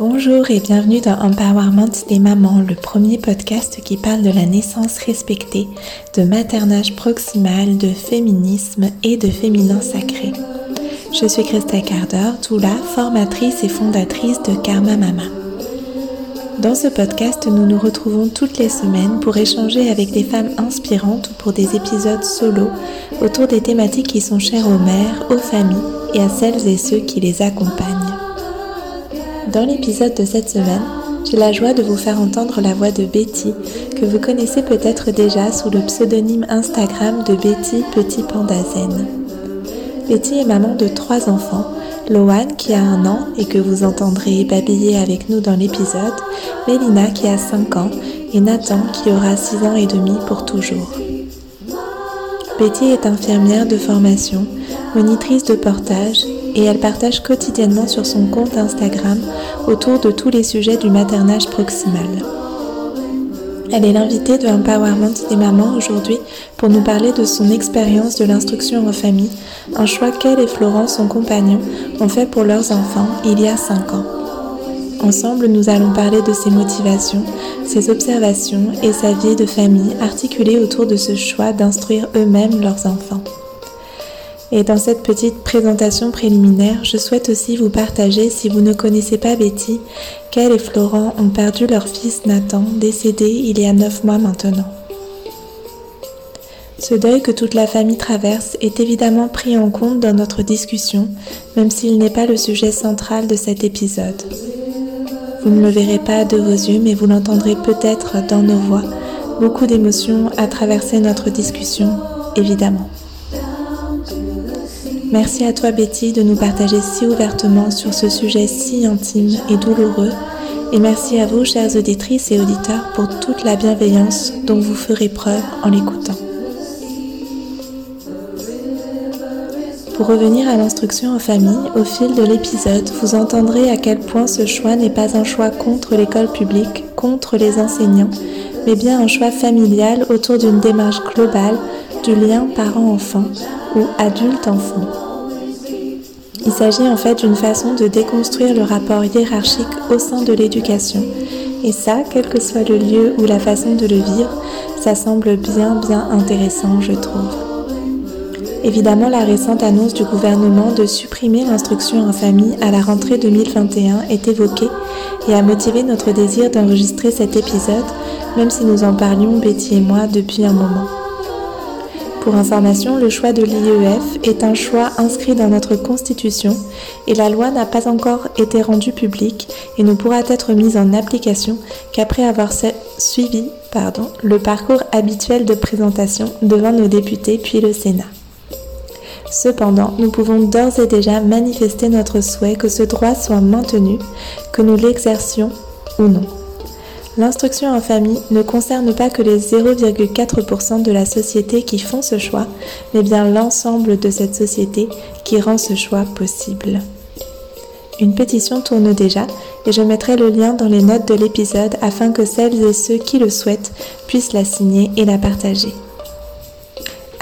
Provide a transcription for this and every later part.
Bonjour et bienvenue dans Empowerment des mamans, le premier podcast qui parle de la naissance respectée, de maternage proximal, de féminisme et de féminin sacré. Je suis Christa Carder, doula, formatrice et fondatrice de Karma Mama. Dans ce podcast, nous nous retrouvons toutes les semaines pour échanger avec des femmes inspirantes ou pour des épisodes solo autour des thématiques qui sont chères aux mères, aux familles et à celles et ceux qui les accompagnent. Dans l'épisode de cette semaine, j'ai la joie de vous faire entendre la voix de Betty, que vous connaissez peut-être déjà sous le pseudonyme Instagram de Betty Petit Panda Zen. Betty est maman de trois enfants, Loan qui a un an et que vous entendrez babiller avec nous dans l'épisode, Mélina qui a 5 ans et Nathan qui aura 6 ans et demi pour toujours. Betty est infirmière de formation, monitrice de portage et elle partage quotidiennement sur son compte Instagram autour de tous les sujets du maternage proximal. Elle est l'invitée de Empowerment des mamans aujourd'hui pour nous parler de son expérience de l'instruction en famille, un choix qu'elle et Florent, son compagnon, ont fait pour leurs enfants il y a 5 ans. Ensemble, nous allons parler de ses motivations, ses observations et sa vie de famille articulée autour de ce choix d'instruire eux-mêmes leurs enfants. Et dans cette petite présentation préliminaire, je souhaite aussi vous partager, si vous ne connaissez pas Betty, qu'elle et Florent ont perdu leur fils Nathan, décédé il y a neuf mois maintenant. Ce deuil que toute la famille traverse est évidemment pris en compte dans notre discussion, même s'il n'est pas le sujet central de cet épisode. Vous ne le verrez pas de vos yeux, mais vous l'entendrez peut-être dans nos voix. Beaucoup d'émotions à traverser notre discussion, évidemment. Merci à toi Betty de nous partager si ouvertement sur ce sujet si intime et douloureux. Et merci à vous, chères auditrices et auditeurs, pour toute la bienveillance dont vous ferez preuve en l'écoutant. Pour revenir à l'instruction en famille, au fil de l'épisode, vous entendrez à quel point ce choix n'est pas un choix contre l'école publique, contre les enseignants, mais bien un choix familial autour d'une démarche globale du lien parent-enfant ou adulte-enfant. Il s'agit en fait d'une façon de déconstruire le rapport hiérarchique au sein de l'éducation. Et ça, quel que soit le lieu ou la façon de le vivre, ça semble bien bien intéressant, je trouve. Évidemment, la récente annonce du gouvernement de supprimer l'instruction en famille à la rentrée 2021 est évoquée et a motivé notre désir d'enregistrer cet épisode, même si nous en parlions, Betty et moi, depuis un moment. Pour information, le choix de l'IEF est un choix inscrit dans notre Constitution et la loi n'a pas encore été rendue publique et ne pourra être mise en application qu'après avoir suivi le parcours habituel de présentation devant nos députés puis le Sénat. Cependant, nous pouvons d'ores et déjà manifester notre souhait que ce droit soit maintenu, que nous l'exercions ou non. L'instruction en famille ne concerne pas que les 0,4% de la société qui font ce choix, mais bien l'ensemble de cette société qui rend ce choix possible. Une pétition tourne déjà et je mettrai le lien dans les notes de l'épisode afin que celles et ceux qui le souhaitent puissent la signer et la partager.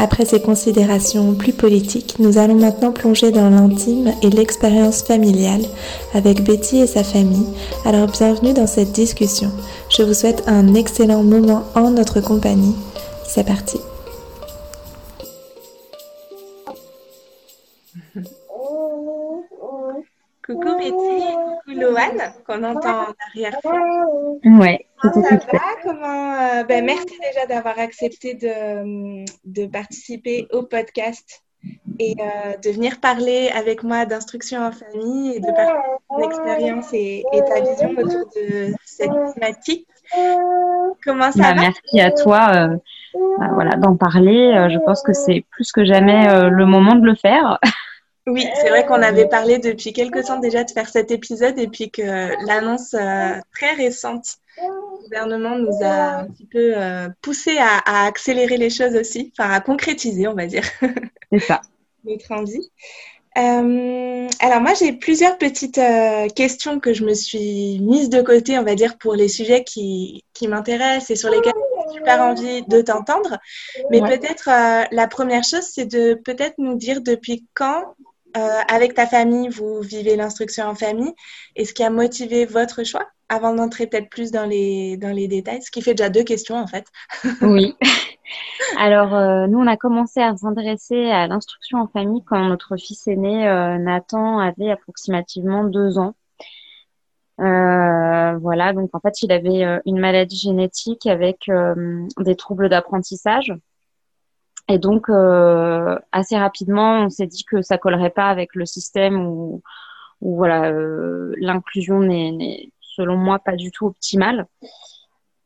Après ces considérations plus politiques, nous allons maintenant plonger dans l'intime et l'expérience familiale avec Betty et sa famille. Alors bienvenue dans cette discussion. Je vous souhaite un excellent moment en notre compagnie. C'est parti. Coucou Betty, coucou Loane, qu'on entend en arrière-fond. Ouais. ça va Comment euh, ben, Merci déjà d'avoir accepté de, de, participer au podcast et euh, de venir parler avec moi d'instruction en famille et de partager ton expérience et, ta vision autour de cette thématique. Comment ça bah, va? Merci à toi euh, bah, voilà, d'en parler. je pense que c'est plus que jamais le moment de le faire. Oui, c'est vrai qu'on avait parlé depuis quelques temps déjà de faire cet épisode et puis que l'annonce très récente du gouvernement nous a un petit peu poussé à, accélérer les choses aussi, enfin à concrétiser, on va dire. C'est ça. Notre envie. Euh, alors moi j'ai plusieurs petites euh, questions que je me suis mise de côté, on va dire, pour les sujets qui, qui m'intéressent et sur lesquels j'ai super envie de t'entendre. Mais peut-être euh, la première chose, c'est de peut-être nous dire depuis quand, avec ta famille, vous vivez l'instruction en famille et ce qui a motivé votre choix avant d'entrer peut-être plus dans les, dans les détails, ce qui fait déjà deux questions en fait. oui. Alors, euh, nous, on a commencé à s'intéresser à l'instruction en famille quand notre fils aîné, euh, Nathan, avait approximativement deux ans. Euh, voilà, donc en fait, il avait une maladie génétique avec des troubles d'apprentissage. Et donc, assez rapidement, on s'est dit que ça collerait pas avec le système où, où voilà, l'inclusion n'est, selon moi, pas du tout optimale.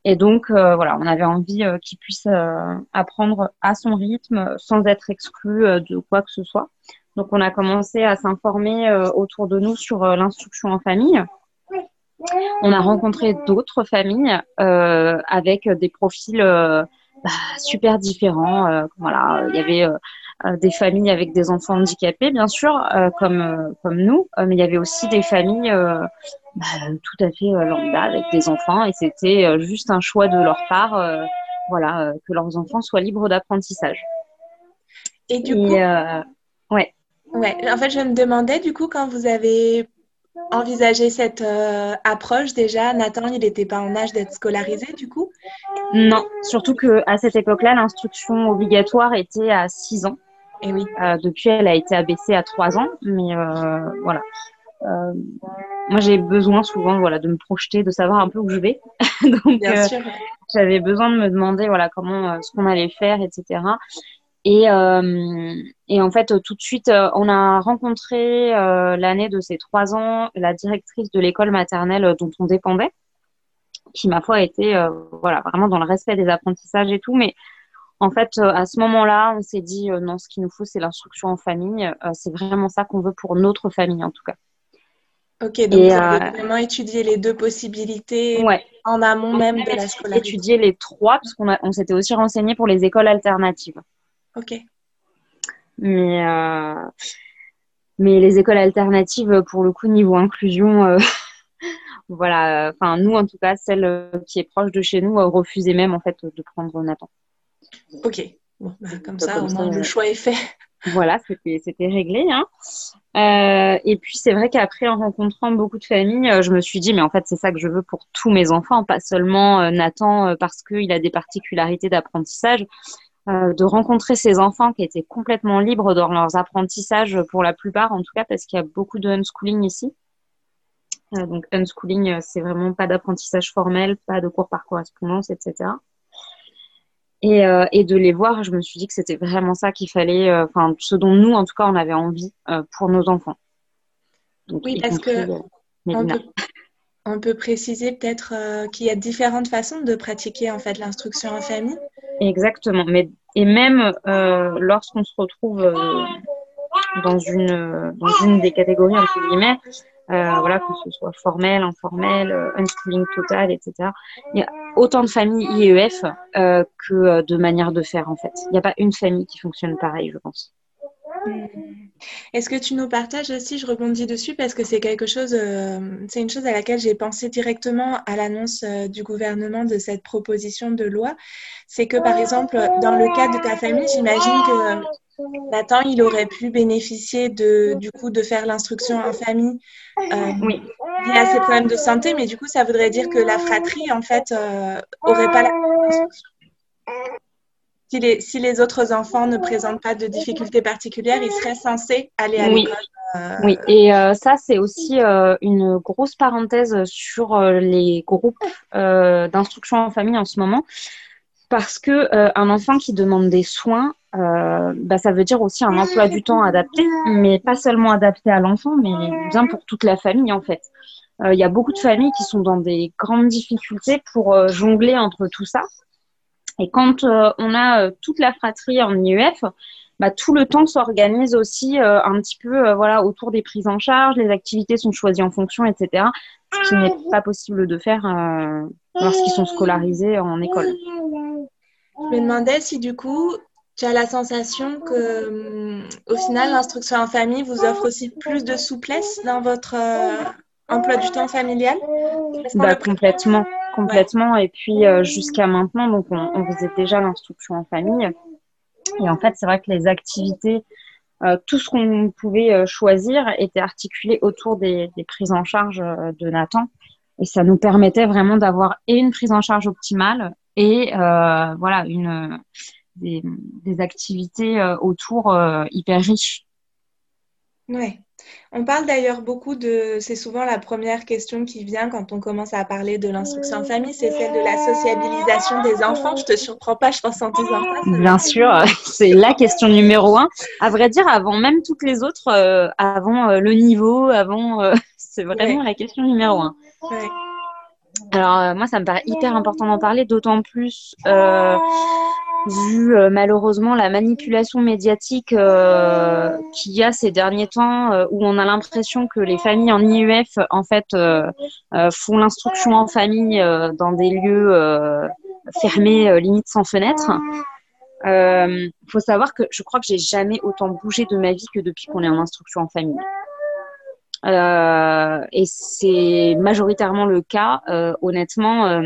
Et donc, euh, voilà, on avait envie euh, qu'il puisse euh, apprendre à son rythme sans être exclu de quoi que ce soit. Donc, on a commencé à s'informer autour de nous sur l'instruction en famille. On a rencontré d'autres familles avec des profils bah, super différents. voilà, il y avait des familles avec des enfants handicapés, bien sûr, comme, comme nous, mais il y avait aussi des familles bah, tout à fait euh, lambda avec des enfants et c'était euh, juste un choix de leur part, euh, voilà, que leurs enfants soient libres d'apprentissage. Et du coup, ouais. Ouais. En fait, je me demandais du coup quand vous avez envisagé cette approche déjà, Nathan, il n'était pas en âge d'être scolarisé du coup? Non, surtout que à cette époque-là, l'instruction obligatoire était à 6 ans. Et oui. depuis, elle a été abaissée à 3 ans, mais voilà. Euh, moi, j'ai besoin souvent voilà, de me projeter, de savoir un peu où je vais. Donc, euh, j'avais besoin de me demander voilà, comment, euh, ce qu'on allait faire, etc. Et, et, en fait, tout de suite, on a rencontré l'année de ses trois ans la directrice de l'école maternelle dont on dépendait, qui, ma foi, était voilà, vraiment dans le respect des apprentissages et tout. Mais en fait, à ce moment-là, on s'est dit non, ce qu'il nous faut, c'est l'instruction en famille. c'est vraiment ça qu'on veut pour notre famille, en tout cas. Ok, donc vous avez euh, vraiment étudié les deux possibilités en amont même de la scolarité. Étudié les trois, parce qu'on on s'était aussi renseigné pour les écoles alternatives. Ok. Mais, euh, mais les écoles alternatives, pour le coup, niveau inclusion, euh, voilà, enfin, nous, en tout cas, celle qui est proche de chez nous, refusait même, en fait, de prendre Nathan. Ok. Bon, bah, comme ça, au moins, le choix est fait. Voilà, c'était réglé. Hein. Euh, et puis c'est vrai qu'après, en rencontrant beaucoup de familles, euh, je me suis dit, mais en fait, c'est ça que je veux pour tous mes enfants, pas seulement euh, Nathan parce qu'il a des particularités d'apprentissage. De rencontrer ces enfants qui étaient complètement libres dans leurs apprentissages, pour la plupart en tout cas, parce qu'il y a beaucoup de unschooling ici. donc unschooling, c'est vraiment pas d'apprentissage formel, pas de cours par correspondance, etc. Euh, et, de les voir, je me suis dit que c'était vraiment ça qu'il fallait, euh, enfin, ce dont nous, en tout cas, on avait envie euh, pour nos enfants. oui, parce que on peut, préciser peut-être qu'il y a différentes façons de pratiquer en fait l'instruction en famille. Exactement, mais et même lorsqu'on se retrouve dans une dans une des catégories entre guillemets, euh, voilà, que ce soit formel, informel, euh, unschooling total, etc. Il y a autant de familles IEF euh, que de manières de faire en fait. Il n'y a pas une famille qui fonctionne pareil, je pense. Est-ce que tu nous partages aussi, je rebondis dessus parce que c'est quelque chose, c'est une chose à laquelle j'ai pensé directement à l'annonce du gouvernement de cette proposition de loi. C'est que par exemple, dans le cas de ta famille, j'imagine que Nathan, il aurait pu bénéficier de, du coup de faire l'instruction en famille euh, oui. ses problèmes de santé, mais du coup, ça voudrait dire que la fratrie, en fait, euh, aurait pas la si les, si les autres enfants ne présentent pas de difficultés particulières, ils seraient censés aller à l'école. Euh, oui, et euh, ça, c'est aussi une grosse parenthèse sur les groupes d'instruction en famille en ce moment parce que euh, un enfant qui demande des soins, euh, bah, ça veut dire aussi un emploi du temps adapté, mais pas seulement adapté à l'enfant, mais bien pour toute la famille en fait. Euh, il y a beaucoup de familles qui sont dans des grandes difficultés pour jongler entre tout ça. Et quand on a toute la fratrie en IEF, bah, tout le temps s'organise aussi un petit peu voilà autour des prises en charge, les activités sont choisies en fonction, etc. Ce qui n'est pas possible de faire lorsqu'ils sont scolarisés en école. Je me demandais si du coup, tu as la sensation que, hum, au final, l'instruction en famille vous offre aussi plus de souplesse dans votre euh, emploi du temps familial? Bah, Complètement, complètement. Et puis, euh, jusqu'à maintenant, donc on, faisait déjà l'instruction en famille. Et en fait, c'est vrai que les activités, euh, tout ce qu'on pouvait choisir était articulé autour des, des prises en charge de Nathan. Et ça nous permettait vraiment d'avoir et une prise en charge optimale et euh, voilà une des, des activités euh, autour euh, hyper riches. Ouais. On parle d'ailleurs beaucoup de, c'est souvent la première question qui vient quand on commence à parler de l'instruction en famille, c'est celle de la sociabilisation des enfants. Je te surprends pas, je pense en disant ça. Bien sûr, c'est la question numéro un. À vrai dire, avant même toutes les autres, avant le niveau, avant, c'est vraiment la question numéro un. Ouais. Alors euh, moi, ça me paraît hyper important d'en parler, d'autant plus euh, vu euh, malheureusement la manipulation médiatique qu'il y a ces derniers temps, où on a l'impression que les familles en IEF en fait font l'instruction en famille dans des lieux fermés, limite sans fenêtre. Il faut savoir que je crois que j'ai jamais autant bougé de ma vie que depuis qu'on est en instruction en famille. Euh, et c'est majoritairement le cas, euh, honnêtement.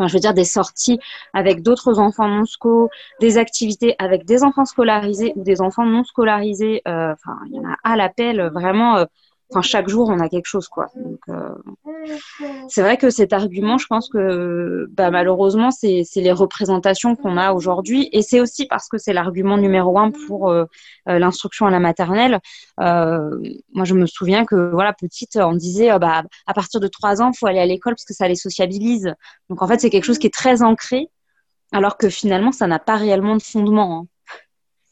Euh, enfin, je veux dire des sorties avec d'autres enfants non sco, des activités avec des enfants scolarisés ou des enfants non scolarisés. enfin, il y en a à l'appel vraiment enfin chaque jour on a quelque chose quoi. Donc euh, c'est vrai que cet argument, je pense que bah, malheureusement c'est les représentations qu'on a aujourd'hui et c'est aussi parce que c'est l'argument numéro un pour euh, euh, l'instruction à la maternelle. moi je me souviens que voilà petite on disait bah à partir de trois ans il faut aller à l'école parce que ça les sociabilise. Donc en fait c'est quelque chose qui est très ancré alors que finalement ça n'a pas réellement de fondement. Hein.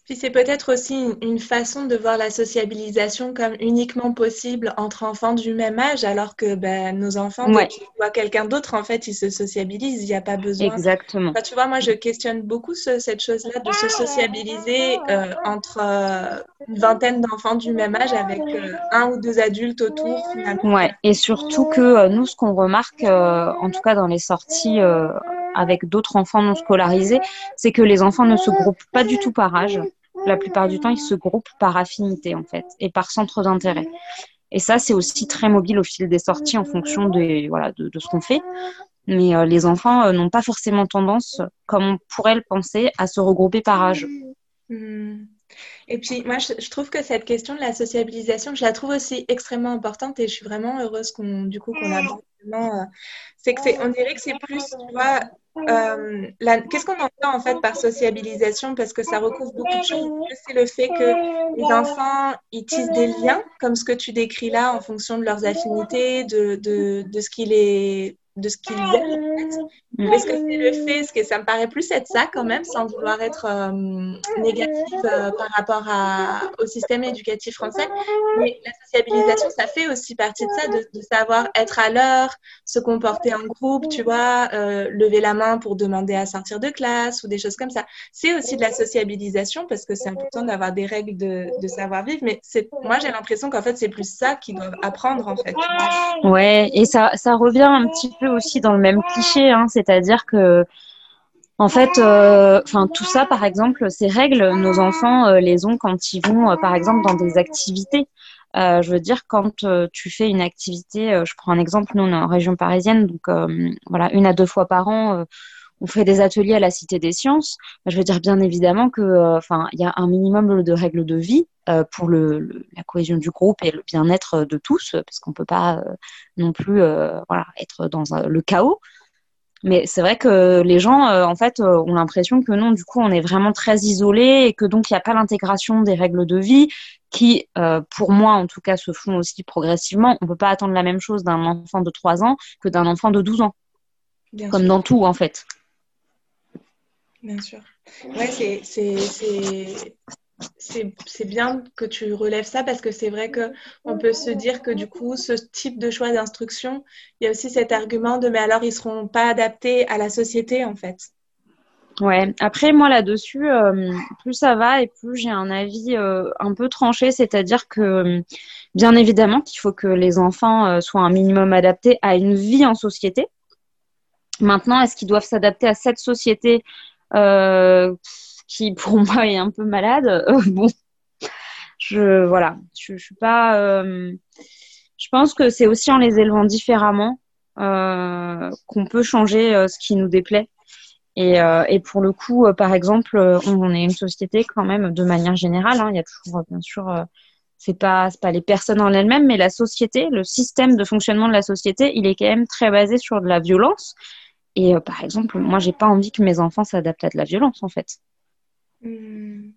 Puis c'est peut-être aussi une, façon de voir la sociabilisation comme uniquement possible entre enfants du même âge, alors que ben, nos enfants, ouais. dès voient quelqu'un d'autre, en fait, ils se sociabilisent, il n'y a pas besoin. Exactement. tu vois, moi, je questionne beaucoup cette chose-là de se sociabiliser euh, entre euh, une vingtaine d'enfants du même âge avec euh, un ou deux adultes autour, finalement. Ouais, et surtout que nous, ce qu'on remarque, en tout cas dans les sorties avec d'autres enfants non scolarisés, c'est que les enfants ne se groupent pas du tout par âge. La plupart du temps, ils se groupent par affinité, en fait, et par centre d'intérêt. Et ça, c'est aussi très mobile au fil des sorties en fonction de, voilà, de, ce qu'on fait. Mais euh, les enfants euh, n'ont pas forcément tendance, comme on pourrait le penser, à se regrouper par âge. Hmm. Et puis, moi, je, trouve que cette question de la sociabilisation, je la trouve aussi extrêmement importante et je suis vraiment heureuse qu'on, du coup, qu'on a euh, c'est que c'est, on dirait que c'est plus, tu vois, euh, qu'est-ce qu'on entend en fait par sociabilisation? Parce que ça recouvre beaucoup de choses. C'est le fait que les enfants ils tissent des liens, comme ce que tu décris là, en fonction de leurs affinités, de, de, de ce qui les de ce qu'ils aiment. Mm. Est-ce que c'est le fait, est-ce que ça me paraît plus être ça quand même, sans vouloir être euh, négatif euh, par rapport à, au système éducatif français. Mais la sociabilisation, ça fait aussi partie de ça, de, savoir être à l'heure, se comporter en groupe, tu vois, euh, lever la main pour demander à sortir de classe ou des choses comme ça. C'est aussi de la sociabilisation parce que c'est important d'avoir des règles de, de savoir-vivre. Mais moi, j'ai l'impression qu'en fait, c'est plus ça qu'ils doivent apprendre en fait. Ouais, et ça, ça revient un petit peu aussi dans le même cliché, hein, c'est-à-dire que en fait, euh, enfin tout ça, par exemple, ces règles, nos enfants euh, les ont quand ils vont, euh, par exemple, dans des activités. je veux dire, quand tu fais une activité, je prends un exemple, nous on est en région parisienne, donc voilà, une à deux fois par an, on fait des ateliers à la Cité des Sciences. Je veux dire bien évidemment que, enfin, il y a un minimum de règles de vie euh, pour le, la cohésion du groupe et le bien-être de tous, parce qu'on peut pas euh, non plus, euh, voilà, être dans le chaos. Mais c'est vrai que les gens, en fait, ont l'impression que non, du coup, on est vraiment très isolé et que donc il n'y a pas l'intégration des règles de vie qui, pour moi, en tout cas, se font aussi progressivement. On ne peut pas attendre la même chose d'un enfant de 3 ans que d'un enfant de 12 ans. comme dans tout, en fait. Bien sûr. Ouais, c'est bien que tu relèves ça parce que c'est vrai qu'on peut se dire que du coup, ce type de choix d'instruction, il y a aussi cet argument de mais alors ils seront pas adaptés à la société en fait. Ouais, après moi là-dessus, euh, plus ça va et plus j'ai un avis euh, un peu tranché, c'est-à-dire que bien évidemment qu'il faut que les enfants euh, soient un minimum adaptés à une vie en société. Maintenant, est-ce qu'ils doivent s'adapter à cette société qui pour moi est un peu malade Bon, je voilà, je, suis pas. je pense que c'est aussi en les élevant différemment qu'on peut changer ce qui nous déplaît. Et, euh, pour le coup, euh, par exemple, euh, on, est une société quand même de manière générale. Hein, il y a toujours, bien sûr, c'est pas pas les personnes en elles-mêmes, mais la société, le système de fonctionnement de la société, il est quand même très basé sur de la violence. Et par exemple, moi, j'ai pas envie que mes enfants s'adaptent à de la violence, en fait. Mmh.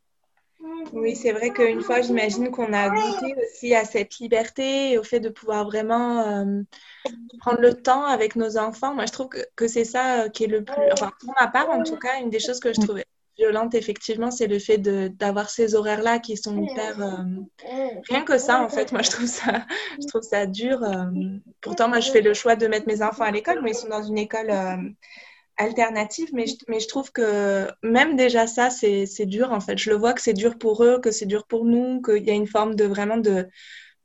Oui, c'est vrai qu'une fois, j'imagine qu'on a goûté aussi à cette liberté et au fait de pouvoir vraiment euh, prendre le temps avec nos enfants. Moi, je trouve que, c'est ça euh, qui est le plus, enfin, pour ma part, en tout cas, une des choses que je trouvais violente, effectivement, c'est le fait d'avoir ces horaires-là qui sont hyper... Euh, rien que ça, en fait, moi, je trouve ça, je trouve ça dur. pourtant, moi, je fais le choix de mettre mes enfants à l'école, mais ils sont dans une école alternative, mais je, mais je trouve que même déjà ça, c'est dur en fait. Je le vois que c'est dur pour eux, que c'est dur pour nous, qu'il y a une forme de vraiment de,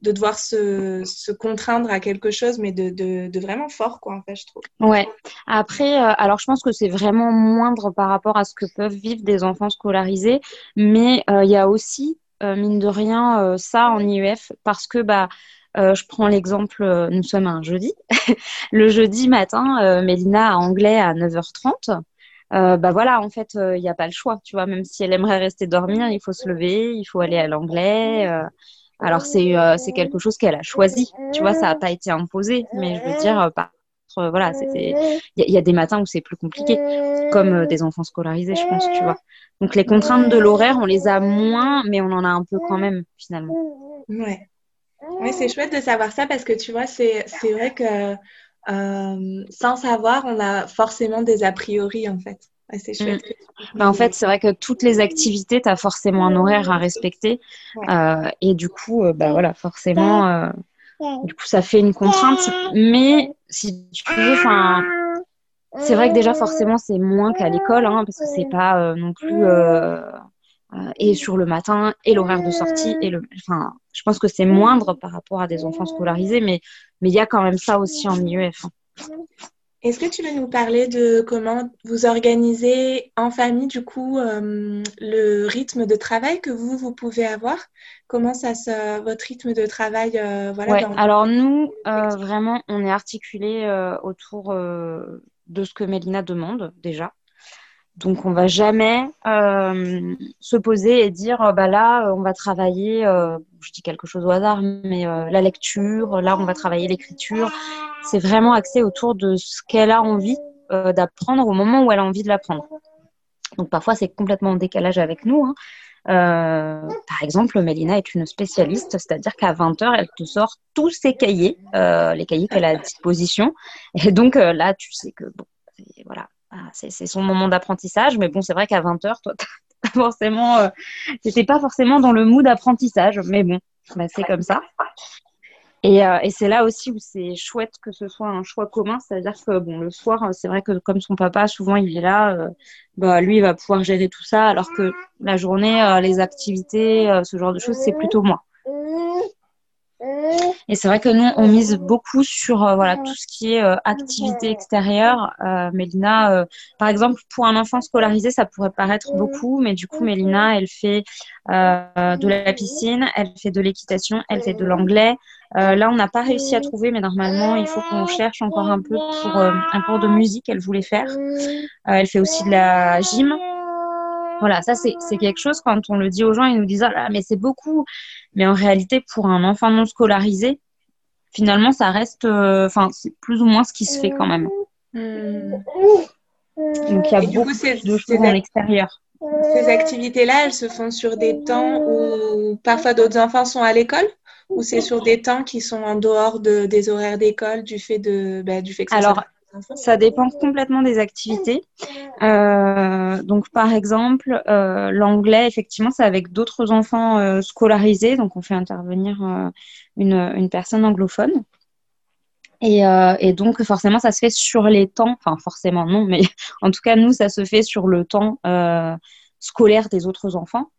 de devoir se, se contraindre à quelque chose, mais de, de, vraiment fort, quoi, en fait, je trouve. Ouais. Après, euh, alors je pense que c'est vraiment moindre par rapport à ce que peuvent vivre des enfants scolarisés, mais euh, il y a aussi, euh, mine de rien, ça en IEF, parce que bah, je prends l'exemple, nous sommes un jeudi. le jeudi matin, Mélina a anglais à 9h30. bah voilà, en fait, il n'y a pas le choix, tu vois. Même si elle aimerait rester dormir, il faut se lever, il faut aller à l'anglais. Alors c'est c'est quelque chose qu'elle a choisi, tu vois. Ça n'a pas été imposé, mais je veux dire, voilà, c'était. Il y, a des matins où c'est plus compliqué, comme des enfants scolarisés, je pense, tu vois. Donc les contraintes de l'horaire, on les a moins, mais on en a un peu quand même finalement. Ouais. Oui, c'est chouette de savoir ça parce que tu vois, c'est vrai que euh, sans savoir, on a forcément des a priori en fait. Chouette. Mm. Bah, en fait, c'est vrai que toutes les activités, tu as forcément un horaire à respecter. Euh, et du coup, euh, bah, voilà, forcément, du coup, ça fait une contrainte. Mais si tu veux, enfin. C'est vrai que déjà, forcément, c'est moins qu'à l'école, hein, parce que c'est pas non plus euh, et sur le matin et l'horaire de sortie et le enfin je pense que c'est moindre par rapport à des enfants scolarisés mais mais il y a quand même ça aussi en IEF. Hein. Est-ce que tu veux nous parler de comment vous organisez en famille du coup euh, le rythme de travail que vous vous pouvez avoir? Comment ça se votre rythme de travail euh, voilà, Alors nous vraiment on est articulé autour de ce que Mélina demande déjà. Donc, on va jamais euh, se poser et dire, euh, bah là, euh, on va travailler, je dis quelque chose au hasard, mais la lecture, là, on va travailler l'écriture. C'est vraiment axé autour de ce qu'elle a envie d'apprendre au moment où elle a envie de l'apprendre. Donc, parfois, c'est complètement en décalage avec nous. Hein. par exemple, Mélina est une spécialiste, c'est-à-dire qu'à 20h, elle te sort tous ses cahiers, les cahiers qu'elle a à disposition. Et donc là, tu sais que, bon, voilà, ah, c'est son moment d'apprentissage. Mais bon, c'est vrai qu'à 20h, toi, forcément, euh, pas forcément dans le mood d'apprentissage. Mais bon, bah, c'est comme ça. Euh, et, c'est là aussi où c'est chouette que ce soit un choix commun. C'est-à-dire que bon, le soir, c'est vrai que comme son papa, souvent, il est là, euh, bah, lui, il va pouvoir gérer tout ça. Alors que la journée, les activités, ce genre de choses, c'est plutôt moi. Et c'est vrai que nous, on mise beaucoup sur euh, voilà tout ce qui est euh, activité extérieure. Euh, Mélina, par exemple, pour un enfant scolarisé, ça pourrait paraître beaucoup, mais du coup, Mélina, elle fait de la piscine, elle fait de l'équitation, elle fait de l'anglais. là, on n'a pas réussi à trouver, mais normalement, il faut qu'on cherche encore un peu pour un cours de musique. Elle voulait faire. elle fait aussi de la gym. Voilà, ça c'est quelque chose quand on le dit aux gens, ils nous disent ah mais c'est beaucoup. Mais en réalité, pour un enfant non scolarisé, finalement, ça reste, euh, enfin, c'est plus ou moins ce qui se fait quand même. Hmm. Donc il y a beaucoup de choses en extérieur. Ces activités-là, elles se font sur des temps où parfois d'autres enfants sont à l'école ou c'est sur des temps qui sont en dehors de, des horaires d'école du fait de bah, du fait que Alors, ça dépend complètement des activités. Euh, donc, par exemple, euh, l'anglais, effectivement, c'est avec d'autres enfants euh, scolarisés. Donc, on fait intervenir une, personne anglophone. Et, donc, forcément, ça se fait sur les temps, enfin, forcément, non, mais en tout cas, nous, ça se fait sur le temps scolaire des autres enfants.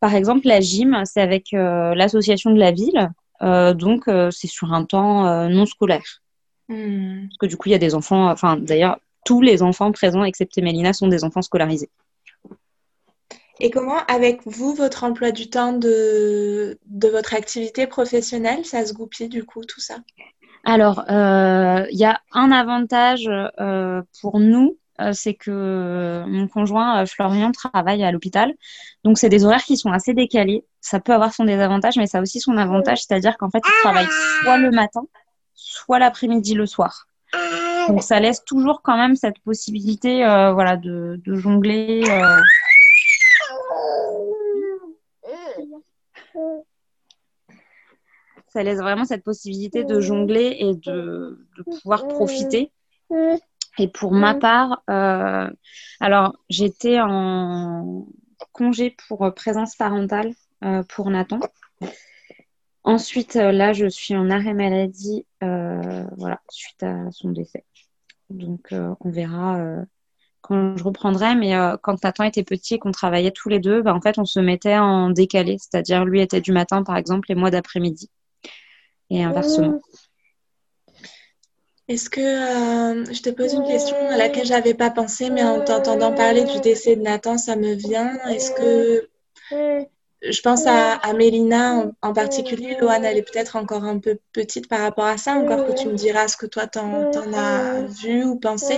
Par exemple, la gym, c'est avec l'association de la ville, donc c'est sur un temps non scolaire. Hmm. Parce que du coup, il y a des enfants, enfin, d'ailleurs, tous les enfants présents, excepté Mélina, sont des enfants scolarisés. Et comment, avec vous, votre emploi du temps de, de votre activité professionnelle, ça se goupille du coup, tout ça? Alors, il y a un avantage euh, pour nous, euh, c'est que mon conjoint euh, Florian travaille à l'hôpital. Donc, c'est des horaires qui sont assez décalés. Ça peut avoir son désavantage, mais ça a aussi son avantage, c'est-à-dire qu'en fait, il travaille soit le matin, soit l'après-midi, le soir. Donc, ça laisse toujours quand même cette possibilité euh, voilà, de, de jongler. euh, ça laisse vraiment cette possibilité de jongler et de, de pouvoir profiter. Et pour ma part, euh, alors j'étais en congé pour présence parentale pour Nathan. Ensuite, euh, là, je suis en arrêt maladie, euh, voilà, suite à son décès. Donc, euh, on verra quand je reprendrai. Mais quand Nathan était petit et qu'on travaillait tous les deux, bah, en fait, on se mettait en décalé. C'est-à-dire, lui était du matin, par exemple, et moi d'après-midi. Et inversement. Est-ce que je te pose une question à laquelle j'avais pas pensé, mais en t'entendant parler du décès de Nathan, ça me vient. Est-ce que je pense à, à Mélina en, en particulier, Loane, elle est peut-être encore un peu petite par rapport à ça, encore que tu me diras ce que toi t'en, t'en as vu ou pensé.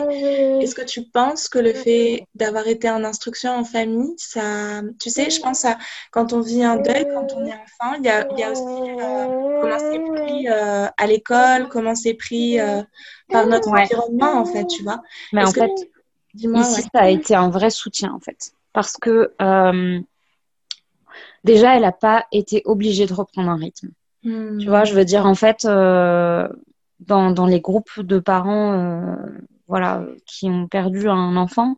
Est-ce que tu penses que le fait d'avoir été en instruction en famille, ça, tu sais, je pense à quand on vit un deuil, quand on est enfant, il y a, il y a aussi euh, comment c'est pris euh, à l'école, comment c'est pris euh, par notre Ouais. environnement, en fait, tu vois. Mais en Est-ce fait, Dis-moi, Ici, ouais. ça a été un vrai soutien, en fait. Parce que euh, déjà, elle n'a pas été obligée de reprendre un rythme. Hmm. Tu vois, je veux dire, en fait, euh, dans, dans les groupes de parents euh, voilà, qui ont perdu un enfant,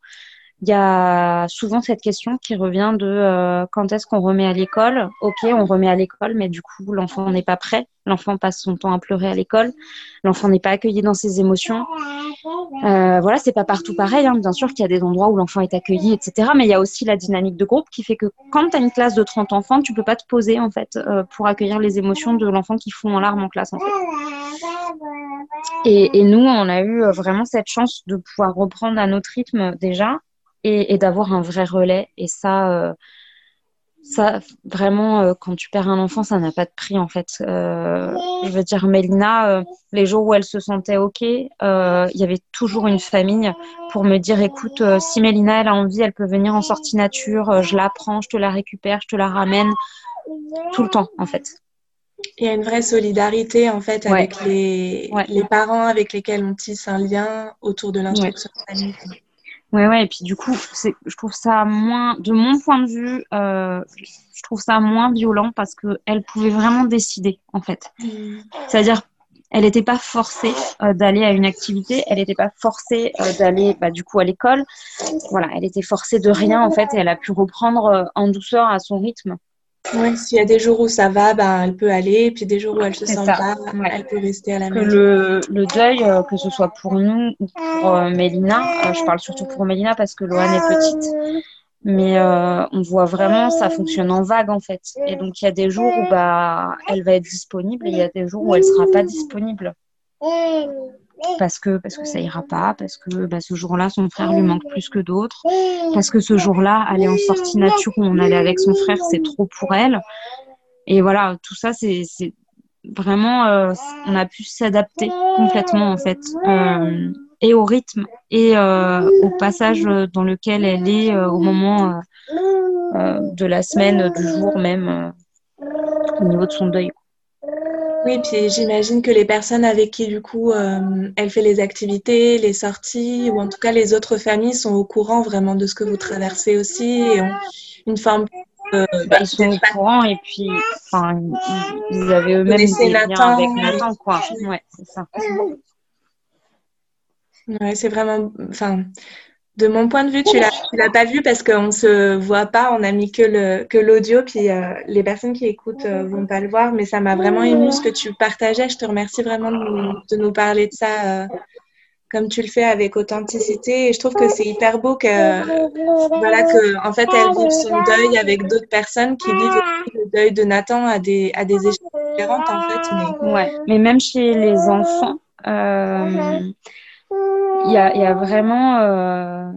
il y a souvent cette question qui revient de euh, quand est-ce qu'on remet à l'école? Ok, on remet à l'école, mais du coup, l'enfant n'est pas prêt. L'enfant passe son temps à pleurer à l'école. L'enfant n'est pas accueilli dans ses émotions. Euh, voilà, c'est pas partout pareil. Hein. Bien sûr qu'il y a des endroits où l'enfant est accueilli, etc. Mais il y a aussi la dynamique de groupe qui fait que quand tu as une classe de 30 enfants, tu peux pas te poser en fait euh, pour accueillir les émotions de l'enfant qui fond en larmes en classe. En fait. et, et nous, on a eu euh, vraiment cette chance de pouvoir reprendre à notre rythme déjà et, et d'avoir un vrai relais. Et ça, euh, ça vraiment, euh, quand tu perds un enfant, ça n'a pas de prix en fait. Euh, je veux dire, Mélina, les jours où elle se sentait OK, il y avait toujours une famille pour me dire écoute, si Mélina elle a envie, elle peut venir en sortie nature, je la prends, je te la récupère, je te la ramène tout le temps en fait. Il y a une vraie solidarité en fait Ouais. avec les, Ouais. les parents avec lesquels on tisse un lien autour de l'instruction famille. Ouais, ouais, et puis du coup, c'est, je trouve ça moins, de mon point de vue, euh, je trouve ça moins violent parce que elle pouvait vraiment décider en fait. Hmm. C'est-à-dire, elle n'était pas forcée euh, d'aller à une activité, elle n'était pas forcée euh, d'aller bah, du coup à l'école. Voilà, elle était forcée de rien en fait et elle a pu reprendre en douceur à son rythme. Ouais, s'il y a des jours où ça va, ben, elle peut aller, et puis des jours où elle se sent ça, pas, ouais. elle peut rester à la Que maison. le, le deuil, euh, que ce soit pour nous ou pour euh, Mélina, euh, je parle surtout pour Mélina parce que Loane est petite, mais on voit vraiment ça fonctionne en vague en fait. Et donc il y a des jours où bah elle va être disponible et il y a des jours où elle sera pas disponible. Parce que parce que ça ira pas, parce que bah, ce jour-là son frère lui manque plus que d'autres, parce que ce jour-là aller en sortie nature où on allait avec son frère c'est trop pour elle. Et voilà, tout ça c'est vraiment euh, on a pu s'adapter complètement en fait euh, et au rythme et euh, au passage dans lequel elle est au moment de la semaine, du jour même au niveau de son deuil. Oui, puis j'imagine que les personnes avec qui, du coup, euh, elle fait les activités, les sorties, ou en tout cas les autres familles sont au courant vraiment de ce que vous traversez aussi et ont une forme euh, Bah, ils sont au courant et puis ils, ils avaient eux-mêmes des liens avec oui. Nathan quoi. Ouais, c'est ça. Ouais, c'est vraiment, enfin, De mon point de vue, tu l'as, l'as pas vu parce qu'on se voit pas, on a mis que le que l'audio, puis euh, les personnes qui écoutent euh, vont pas le voir, mais ça m'a vraiment ému ce que tu partageais. Je te remercie vraiment de nous, de nous parler de ça euh, comme tu le fais avec authenticité. Et je trouve que c'est hyper beau que voilà que en fait elle vit son deuil avec d'autres personnes qui vivent le deuil de Nathan à des à des échelles différentes en fait. Mais... Ouais, mais même chez les enfants. Il y a, y a, vraiment. Euh...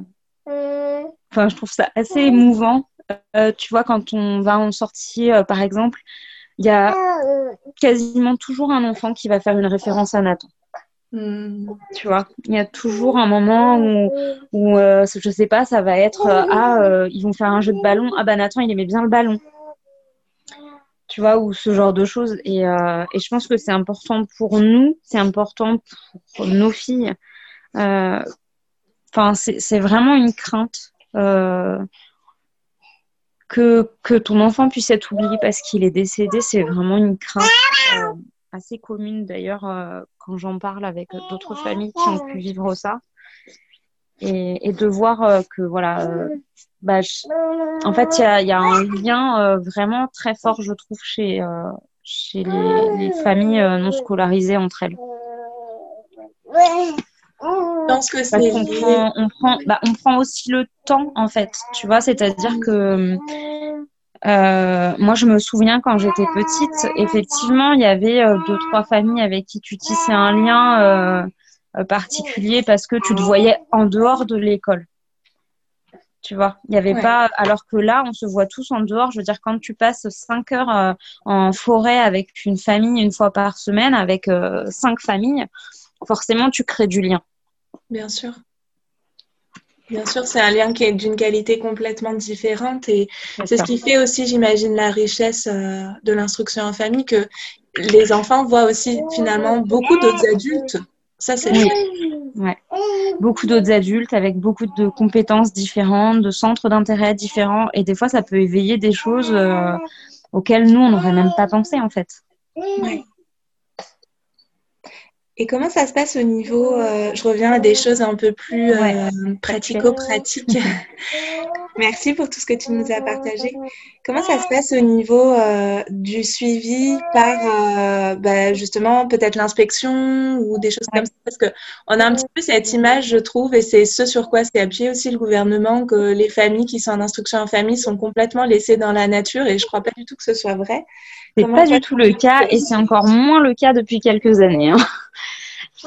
Enfin, je trouve ça assez émouvant. Euh, tu vois, quand on va en sortie, euh, par exemple, il y a quasiment toujours un enfant qui va faire une référence à Nathan. Hmm. Tu vois, il y a toujours un moment où, où euh, je sais pas, ça va être ah ils vont faire un jeu de ballon, ah bah Nathan il aimait bien le ballon, tu vois, ou ce genre de choses. Et, et je pense que c'est important pour nous, c'est important pour nos filles enfin, c'est vraiment une crainte euh, que, que ton enfant puisse être oublié parce qu'il est décédé. C'est vraiment une crainte euh, assez commune d'ailleurs quand j'en parle avec d'autres familles qui ont pu vivre ça. Et, de voir que voilà, bah, en fait, il y a, y a, un lien vraiment très fort, je trouve, chez, chez les, les familles non scolarisées entre elles. Je pense que c'est. On prend, on, prend, bah, on prend aussi le temps, en fait. Tu vois, c'est-à-dire que. Euh, moi, je me souviens quand j'étais petite, effectivement, il y avait euh, deux, trois familles avec qui tu tissais un lien euh, particulier parce que tu te voyais en dehors de l'école. Tu vois, il n'y avait pas. Alors que là, on se voit tous en dehors. Je veux dire, quand tu passes cinq heures en forêt avec une famille une fois par semaine, avec cinq familles, forcément, tu crées du lien. Bien sûr. Bien sûr, c'est un lien qui est d'une qualité complètement différente et c'est ce qui fait aussi, j'imagine, la richesse euh, de l'instruction en famille, que les enfants voient aussi finalement beaucoup d'autres adultes. Ça, c'est ouais. Beaucoup d'autres adultes avec beaucoup de compétences différentes, de centres d'intérêt différents et des fois, ça peut éveiller des choses euh, auxquelles nous, on n'aurait même pas pensé en fait. Oui. Et comment ça se passe au niveau, euh, je reviens à des choses un peu plus euh, pratico-pratiques. Merci pour tout ce que tu nous as partagé. Comment ça se passe au niveau euh, du suivi par bah, justement peut-être l'inspection ou des choses comme ça? Parce qu'on a un petit peu cette image, je trouve, et c'est ce sur quoi s'est appuyé aussi le gouvernement, que les familles qui sont en instruction en famille sont complètement laissées dans la nature, et je ne crois pas du tout que ce soit vrai. C'est pas du tout le cas, et c'est encore moins le cas depuis quelques années. Hein.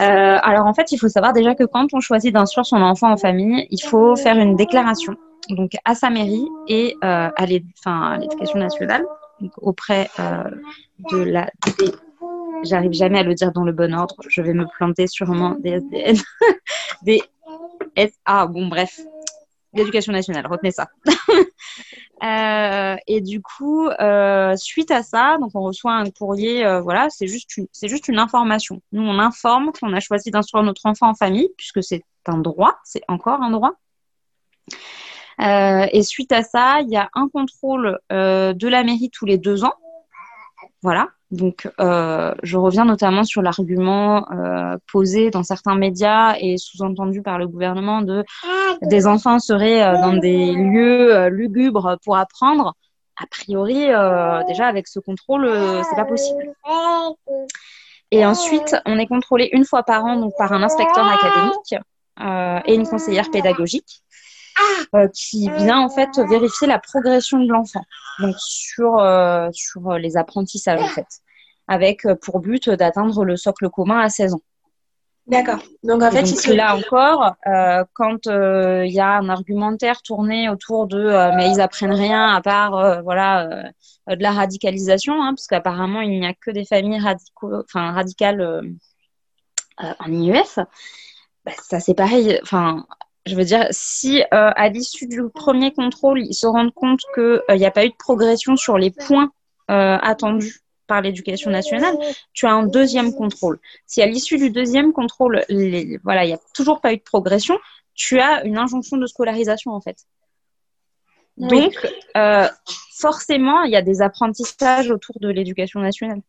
Euh, alors en fait, il faut savoir déjà que quand on choisit d'instruire son enfant en famille, il faut faire une déclaration donc à sa mairie et euh, à l'éducation nationale donc auprès euh, de la j'arrive jamais à le dire dans le bon ordre, je vais me planter sûrement des SDN, des SA, bon bref, l'éducation nationale, retenez ça. Euh, et du coup, euh, suite à ça, donc on reçoit un courrier, euh, voilà, c'est juste une, c'est juste une information. Nous, on informe qu'on a choisi d'instruire notre enfant en famille, puisque c'est un droit, c'est encore un droit. et suite à ça, il y a un contrôle de la mairie tous les deux ans. Voilà. Donc, euh, je reviens notamment sur l'argument euh, posé dans certains médias et sous-entendu par le gouvernement de des enfants seraient euh, dans des lieux lugubres pour apprendre. A priori, déjà avec ce contrôle, c'est pas possible. Et ensuite, on est contrôlé une fois par an donc par un inspecteur académique et une conseillère pédagogique. Euh, qui vient en fait vérifier la progression de l'enfant donc sur euh, sur les apprentissages en fait avec euh, pour but d'atteindre le socle commun à 16 ans. D'accord. Donc en fait, donc, là encore, quand il y a un argumentaire tourné autour de mais ils apprennent rien à part voilà de la radicalisation, hein, parce qu'apparemment il n'y a que des familles radicaux, enfin radicales en IEF. Bah, ça c'est pareil. Enfin, je veux dire, si euh, à l'issue du premier contrôle, ils se rendent compte qu'il euh, n'y a pas eu de progression sur les points euh, attendus par l'éducation nationale, tu as un deuxième contrôle. Si à l'issue du deuxième contrôle, voilà, il n'y a toujours pas eu de progression, tu as une injonction de scolarisation en fait. Donc, forcément, il y a des apprentissages autour de l'éducation nationale.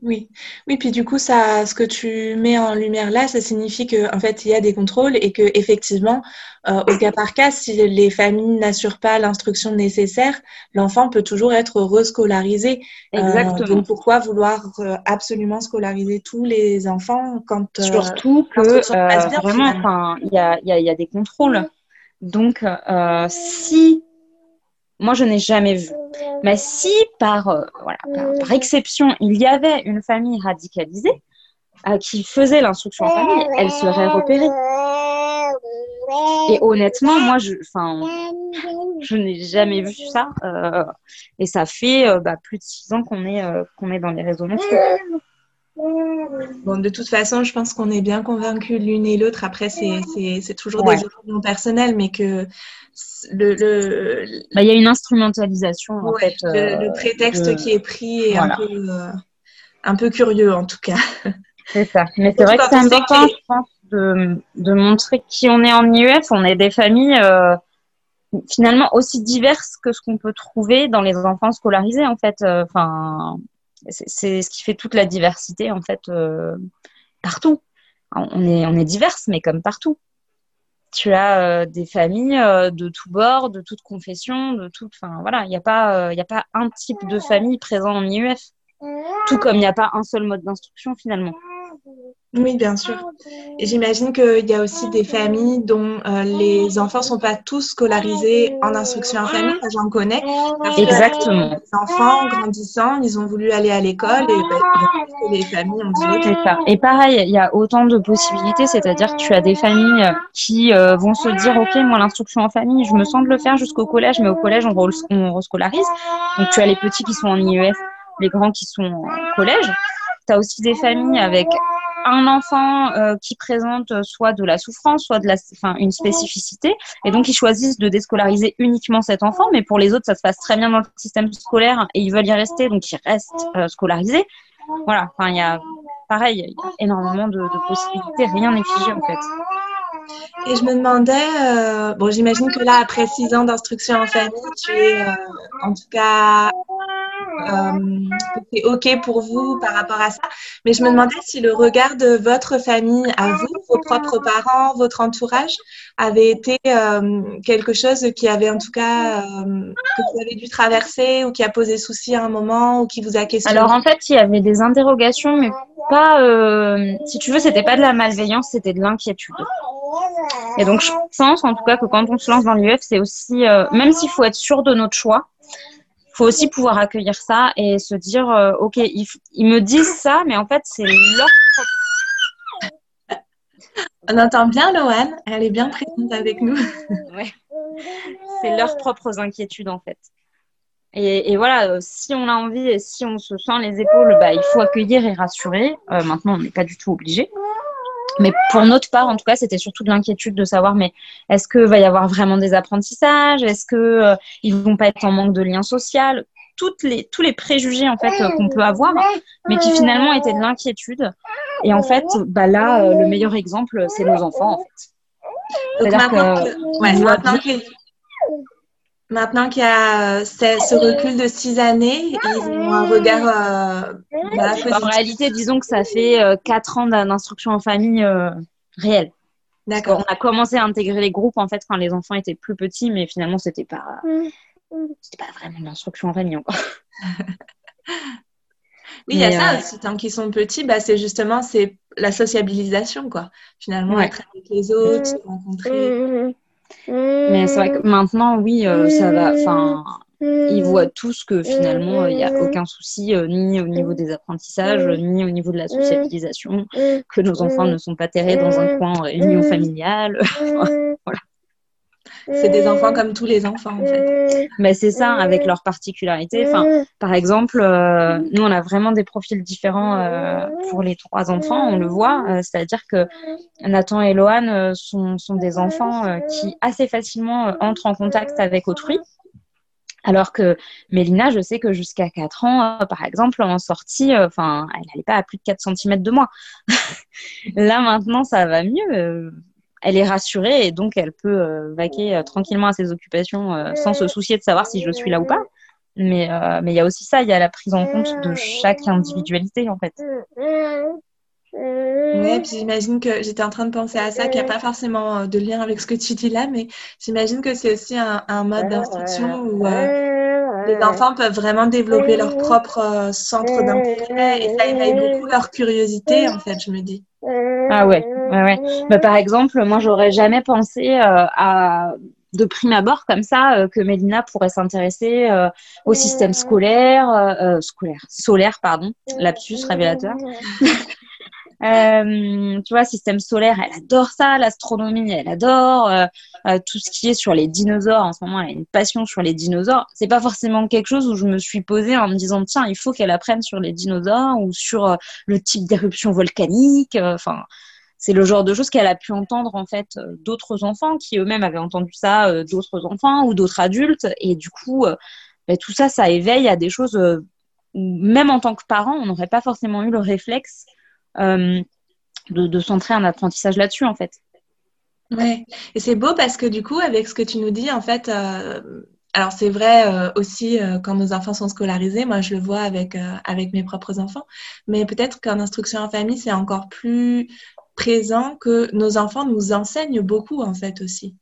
Oui, oui, puis du coup, ça, ce que tu mets en lumière là, ça signifie que en fait, il y a des contrôles et que effectivement, euh, au cas par cas, si les familles n'assurent pas l'instruction nécessaire, l'enfant peut toujours être rescolarisé. Euh, Exactement. donc pourquoi vouloir euh, absolument scolariser tous les enfants quand surtout que vraiment, enfin, il y a, y, a, y a des contrôles. Donc, si moi, je n'ai jamais vu. Mais si par, euh, voilà, par, exception, il y avait une famille radicalisée euh, qui faisait l'instruction en famille, elle serait repérée. Et honnêtement, moi, je, je n'ai jamais vu ça. Euh, et ça fait bah, plus de six ans qu'on est, qu'on est dans les réseaux monstrueux. Bon, de toute façon, je pense qu'on est bien convaincus l'une et l'autre. Après, c'est toujours des opinions personnelles, mais que le, le... Bah, il y a une instrumentalisation en fait. Le, euh, prétexte qui est pris est un, peu, euh, un peu curieux en tout cas. C'est ça. Mais c'est vrai que c'est important, je pense, de, de, montrer qui on est en IEF. On est des familles euh, finalement aussi diverses que ce qu'on peut trouver dans les enfants scolarisés en fait. Enfin, c'est ce qui fait toute la diversité en fait partout. On est, on diverses, mais comme partout tu as euh, des familles euh, de tous bords, de toutes confessions, de toutes. Enfin voilà, il n'y a pas, euh, a pas un type de famille présent en IEF. Tout comme il n'y a pas un seul mode d'instruction finalement. Oui, bien sûr. Et j'imagine qu'il y a aussi des familles dont euh, les enfants ne sont pas tous scolarisés en instruction en famille, ça j'en connais. Exactement. les enfants, grandissant, ils ont voulu aller à l'école et ben, les familles ont dit C'est ça. Et pareil, il y a autant de possibilités, c'est-à-dire que tu as des familles qui euh, vont se dire, OK, moi l'instruction en famille, je me sens de le faire jusqu'au collège, mais au collège, on, on rescolarise. Donc tu as les petits qui sont en IEF, les grands qui sont en collège. Tu as aussi des familles avec un enfant euh, qui présente soit de la souffrance, soit de la, enfin, une spécificité, et donc ils choisissent de déscolariser uniquement cet enfant, mais pour les autres, ça se passe très bien dans le système scolaire et ils veulent y rester, donc ils restent euh, scolarisés. Voilà, enfin, il y a pareil, il y a énormément de, possibilités, rien n'est figé en fait. Et je me demandais, euh, bon, j'imagine que là, après six ans d'instruction en famille, tu es en tout cas euh, c'est OK pour vous par rapport à ça. Mais je me demandais si le regard de votre famille à vous, vos propres parents, votre entourage, avait été euh, quelque chose qui avait en tout cas, euh, que vous avez dû traverser ou qui a posé souci à un moment ou qui vous a questionné? Alors en fait, il y avait des interrogations, mais pas, si tu veux, c'était pas de la malveillance, c'était de l'inquiétude. Et donc je pense en tout cas que quand on se lance dans l'UF, c'est aussi, même s'il faut être sûr de notre choix, faut aussi pouvoir accueillir ça et se dire, euh, ok, ils, me disent ça, mais en fait, c'est leur On entend bien Loane, elle est bien présente avec nous. ouais. C'est leurs propres inquiétudes en fait. Et, voilà, euh, si on a envie et si on se sent les épaules, bah, il faut accueillir et rassurer. Euh, maintenant, on n'est pas du tout obligé. Mais pour notre part, en tout cas, c'était surtout de l'inquiétude de savoir, mais est-ce que va y avoir vraiment des apprentissages? Est-ce que euh, ils vont pas être en manque de lien social? Toutes les, tous les préjugés en fait euh, qu'on peut avoir, mais qui finalement étaient de l'inquiétude. Et en fait, bah là, euh, le meilleur exemple, c'est nos enfants en fait. Donc maintenant, que, Maintenant qu'il y a euh, ce recul de six années, ils ont un regard. Euh, bah, en réalité, disons que ça fait euh, quatre ans d'instruction en famille réelle. D'accord. On a commencé à intégrer les groupes en fait quand les enfants étaient plus petits, mais finalement c'était pas, c'était pas vraiment l'instruction en famille encore. oui, il y a ça aussi. Tant qu'ils sont petits, bah, c'est justement c'est la sociabilisation quoi. Finalement, être avec les autres, se rencontrer. Mais c'est vrai que maintenant, oui, euh, ça va. Enfin, ils voient tous que finalement, il n'y a aucun souci, euh, ni au niveau des apprentissages, ni au niveau de la socialisation, que nos enfants ne sont pas terrés dans un coin en réunion familiale. voilà. C'est des enfants comme tous les enfants, en fait. Mais c'est ça, avec leurs particularités. Enfin, par exemple, euh, nous, on a vraiment des profils différents euh, pour les trois enfants, on le voit. Euh, c'est-à-dire que Nathan et Lohan sont, sont, des enfants qui assez facilement entrent en contact avec autrui. Alors que Mélina, je sais que jusqu'à 4 ans, par exemple, en sortie, enfin, elle n'allait pas à plus de 4 cm de moi. Là, maintenant, ça va mieux elle est rassurée et donc elle peut euh, vaquer euh, tranquillement à ses occupations euh, sans se soucier de savoir si je suis là ou pas. Mais il y a aussi ça, il y a la prise en compte de chaque individualité en fait. Oui, puis j'imagine que j'étais en train de penser à ça, qu'il n'y a pas forcément de lien avec ce que tu dis là, mais j'imagine que c'est aussi un, un mode d'instruction où les enfants peuvent vraiment développer leur propre centre d'intérêt et ça éveille beaucoup leur curiosité, en fait, je me dis. Ah ouais, ouais, ouais. Bah, par exemple, moi, j'aurais jamais pensé euh, à de prime abord comme ça euh, que Mélina pourrait s'intéresser euh, au système scolaire, scolaire, solaire, pardon, lapsus révélateur. Euh, tu vois, système solaire, elle adore ça, l'astronomie, elle adore euh, euh, tout ce qui est sur les dinosaures. En ce moment, elle a une passion sur les dinosaures. C'est pas forcément quelque chose où je me suis posée en me disant tiens, il faut qu'elle apprenne sur les dinosaures ou sur le type d'éruption volcanique. Enfin, c'est le genre de choses qu'elle a pu entendre en fait d'autres enfants qui eux-mêmes avaient entendu ça, d'autres enfants ou d'autres adultes. Et du coup, ben, tout ça, ça éveille à des choses où même en tant que parent, on n'aurait pas forcément eu le réflexe euh, de, centrer un apprentissage là-dessus, en fait. Ouais, et c'est beau parce que du coup, avec ce que tu nous dis, en fait, euh, alors c'est vrai euh, aussi quand nos enfants sont scolarisés, moi je le vois avec, avec mes propres enfants, mais peut-être qu'en instruction en famille, c'est encore plus présent que nos enfants nous enseignent beaucoup, en fait, aussi,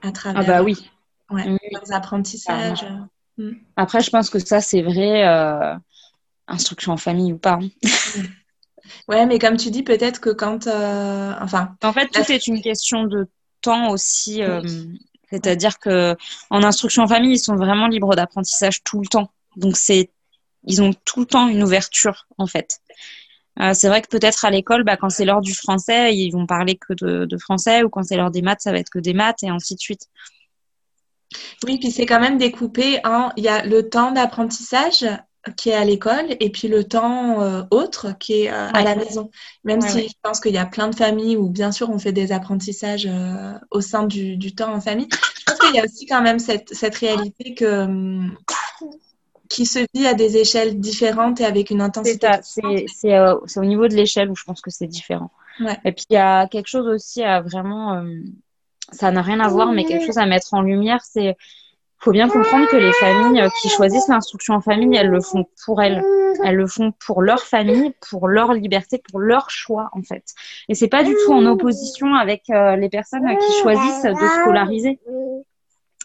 à travers ah bah oui. leurs apprentissages. Mm. Après, je pense que ça, c'est vrai, instruction en famille ou pas. Hein. Ouais, mais comme tu dis, peut-être que quand. Euh, enfin. En fait, tout est une question de temps aussi. Euh, c'est-à-dire que en instruction en famille, ils sont vraiment libres d'apprentissage tout le temps. Donc, c'est, ils ont tout le temps une ouverture, en fait. Euh, c'est vrai que peut-être à l'école, bah, quand c'est l'heure du français, ils vont parler que de, de français, ou quand c'est l'heure des maths, ça va être que des maths, et ainsi de suite. Oui, puis c'est quand même découpé en. Il y a le temps d'apprentissage qui est à l'école et puis le temps euh, autre qui est euh, à la maison. Même si je pense qu'il y a plein de familles où bien sûr on fait des apprentissages euh, au sein du, du, temps en famille, je pense qu'il y a aussi quand même cette, cette réalité que, hum, qui se vit à des échelles différentes et avec une intensité. C'est au niveau de l'échelle où je pense que c'est différent. Et puis il y a quelque chose aussi à vraiment, ça n'a rien à voir, mais quelque chose à mettre en lumière, c'est faut bien comprendre que les familles euh, qui choisissent l'instruction en famille, elles le font pour elles. Elles le font pour leur famille, pour leur liberté, pour leur choix en fait. Et c'est pas du tout en opposition avec euh, les personnes qui choisissent de scolariser.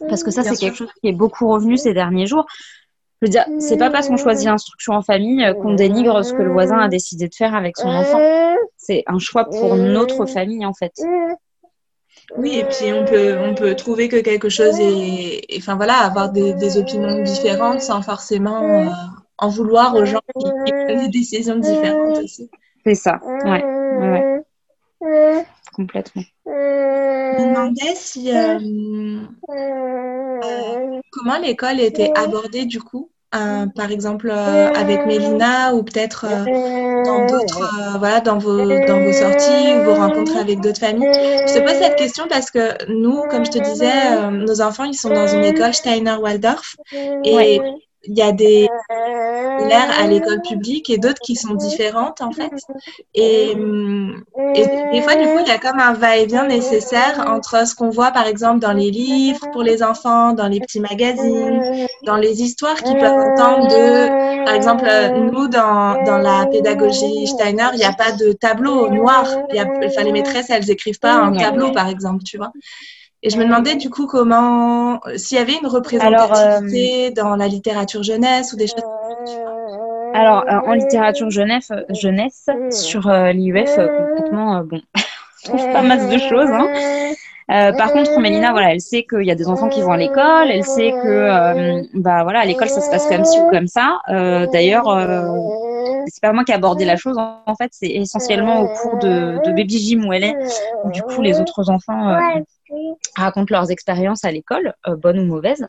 Parce que ça, c'est quelque chose qui est beaucoup revenu ces derniers jours. Je veux dire, c'est pas parce qu'on choisit l'instruction en famille euh, qu'on dénigre ce que le voisin a décidé de faire avec son enfant. C'est un choix pour notre famille en fait. Oui, et puis on peut, on peut trouver que quelque chose est, enfin voilà, avoir des, des opinions différentes sans forcément euh, en vouloir aux gens qui, prennent des décisions différentes aussi. C'est ça, ouais, ouais. complètement. Je me demandais si euh, euh, comment l'école était abordée du coup? Euh, par exemple euh, avec Mélina ou peut-être euh, dans d'autres, voilà, dans vos, dans vos sorties ou vos rencontres avec d'autres familles. Je te pose cette question parce que nous, comme je te disais, nos enfants, ils sont dans une école Steiner-Waldorf et il y a des l'air à l'école publique et d'autres qui sont différentes en fait. Et, et, des fois, du coup, il y a comme un va-et-vient nécessaire entre ce qu'on voit par exemple dans les livres pour les enfants, dans les petits magazines, dans les histoires qu'ils peuvent entendre de, par exemple, nous dans, dans la pédagogie Steiner, il n'y a pas de tableau noir. Il y a, enfin, les maîtresses, elles écrivent pas un tableau par exemple, tu vois. Et je me demandais du coup comment, s'il y avait une représentativité euh, dans la littérature jeunesse ou des choses. Alors, euh, en littérature jeunesse, jeunesse sur euh, l'IUF, concrètement, bon, je trouve pas mal de choses. Hein. par contre, Mélina, voilà, elle sait qu'il y a des enfants qui vont à l'école, elle sait que, bah voilà, à l'école ça se passe comme ci ou comme ça. D'ailleurs, c'est pas moi qui ai abordé la chose. En fait, c'est essentiellement au cours de, de Baby Gym où elle est, où du coup les autres enfants racontent leurs expériences à l'école, euh, bonnes ou mauvaises.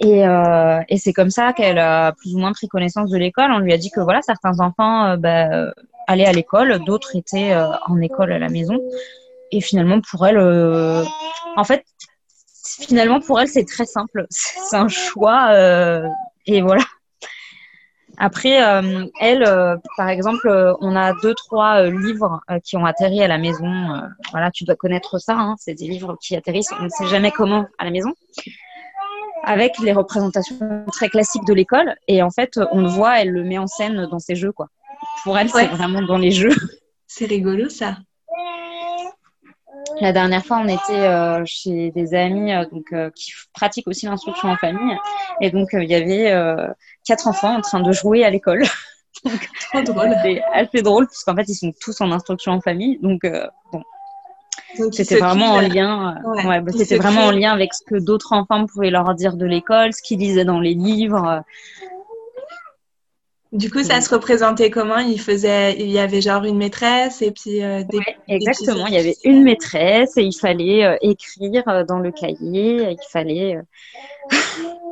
Et, euh, et c'est comme ça qu'elle a plus ou moins pris connaissance de l'école. On lui a dit que voilà, certains enfants euh, bah, allaient à l'école, d'autres étaient en école à la maison. Et finalement, pour elle, en fait, finalement, pour elle, c'est très simple. C'est un choix. et voilà. Après, euh, elle, euh, par exemple, euh, on a deux, trois livres qui ont atterri à la maison. voilà, tu dois connaître ça. Hein, c'est des livres qui atterrissent, on ne sait jamais comment à la maison. avec les représentations très classiques de l'école. Et en fait, on le voit, elle le met en scène dans ses jeux, quoi. Pour elle, c'est vraiment dans les jeux. C'est rigolo, ça. La dernière fois, on était euh, chez des amis euh, donc, euh, qui pratiquent aussi l'instruction en famille. Et donc, il y avait quatre enfants en train de jouer à l'école. Trop drôle. C'était assez drôle, puisqu'en fait, ils sont tous en instruction en famille. Donc, bon. C'était vraiment en lien, ouais, bah, c'était vraiment en lien avec ce que d'autres enfants pouvaient leur dire de l'école, ce qu'ils lisaient dans les livres. Du coup, ça se représentait comment? Il faisait, il y avait genre une maîtresse et puis euh, des. exactement, il y avait une maîtresse et il fallait euh, écrire euh, dans le cahier. Il fallait.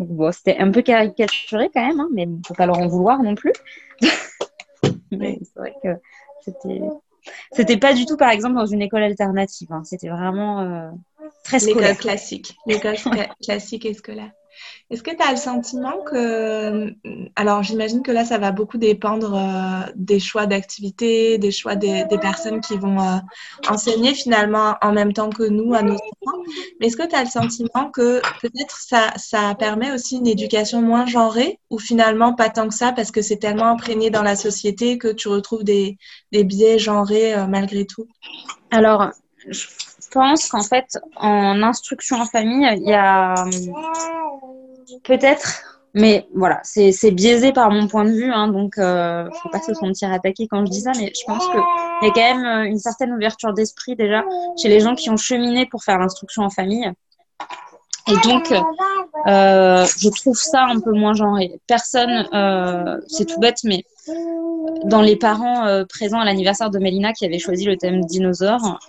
bon, c'était un peu caricaturé quand même, hein, mais il ne faut pas leur en vouloir non plus. mais c'est vrai que c'était. C'était pas du tout, par exemple, dans une école alternative. Hein. C'était vraiment très scolaire. L'école classique, l'école classique et scolaire. Est-ce que tu as le sentiment que, alors j'imagine que là, ça va beaucoup dépendre euh, des choix d'activité, des choix des, personnes qui vont euh, enseigner finalement en même temps que nous à nos enfants, mais est-ce que tu as le sentiment que peut-être ça, ça permet aussi une éducation moins genrée ou finalement pas tant que ça parce que c'est tellement imprégné dans la société que tu retrouves des, des biais genrés euh, malgré tout? Alors, pense qu'en fait, en instruction en famille, il y a peut-être, mais voilà, c'est biaisé par mon point de vue, hein, donc euh, faut pas se sentir attaqué quand je dis ça, mais je pense qu'il y a quand même euh, une certaine ouverture d'esprit déjà chez les gens qui ont cheminé pour faire l'instruction en famille. Et donc, euh, je trouve ça un peu moins genré. Personne, c'est tout bête, mais dans les parents présents à l'anniversaire de Mélina qui avait choisi le thème dinosaure,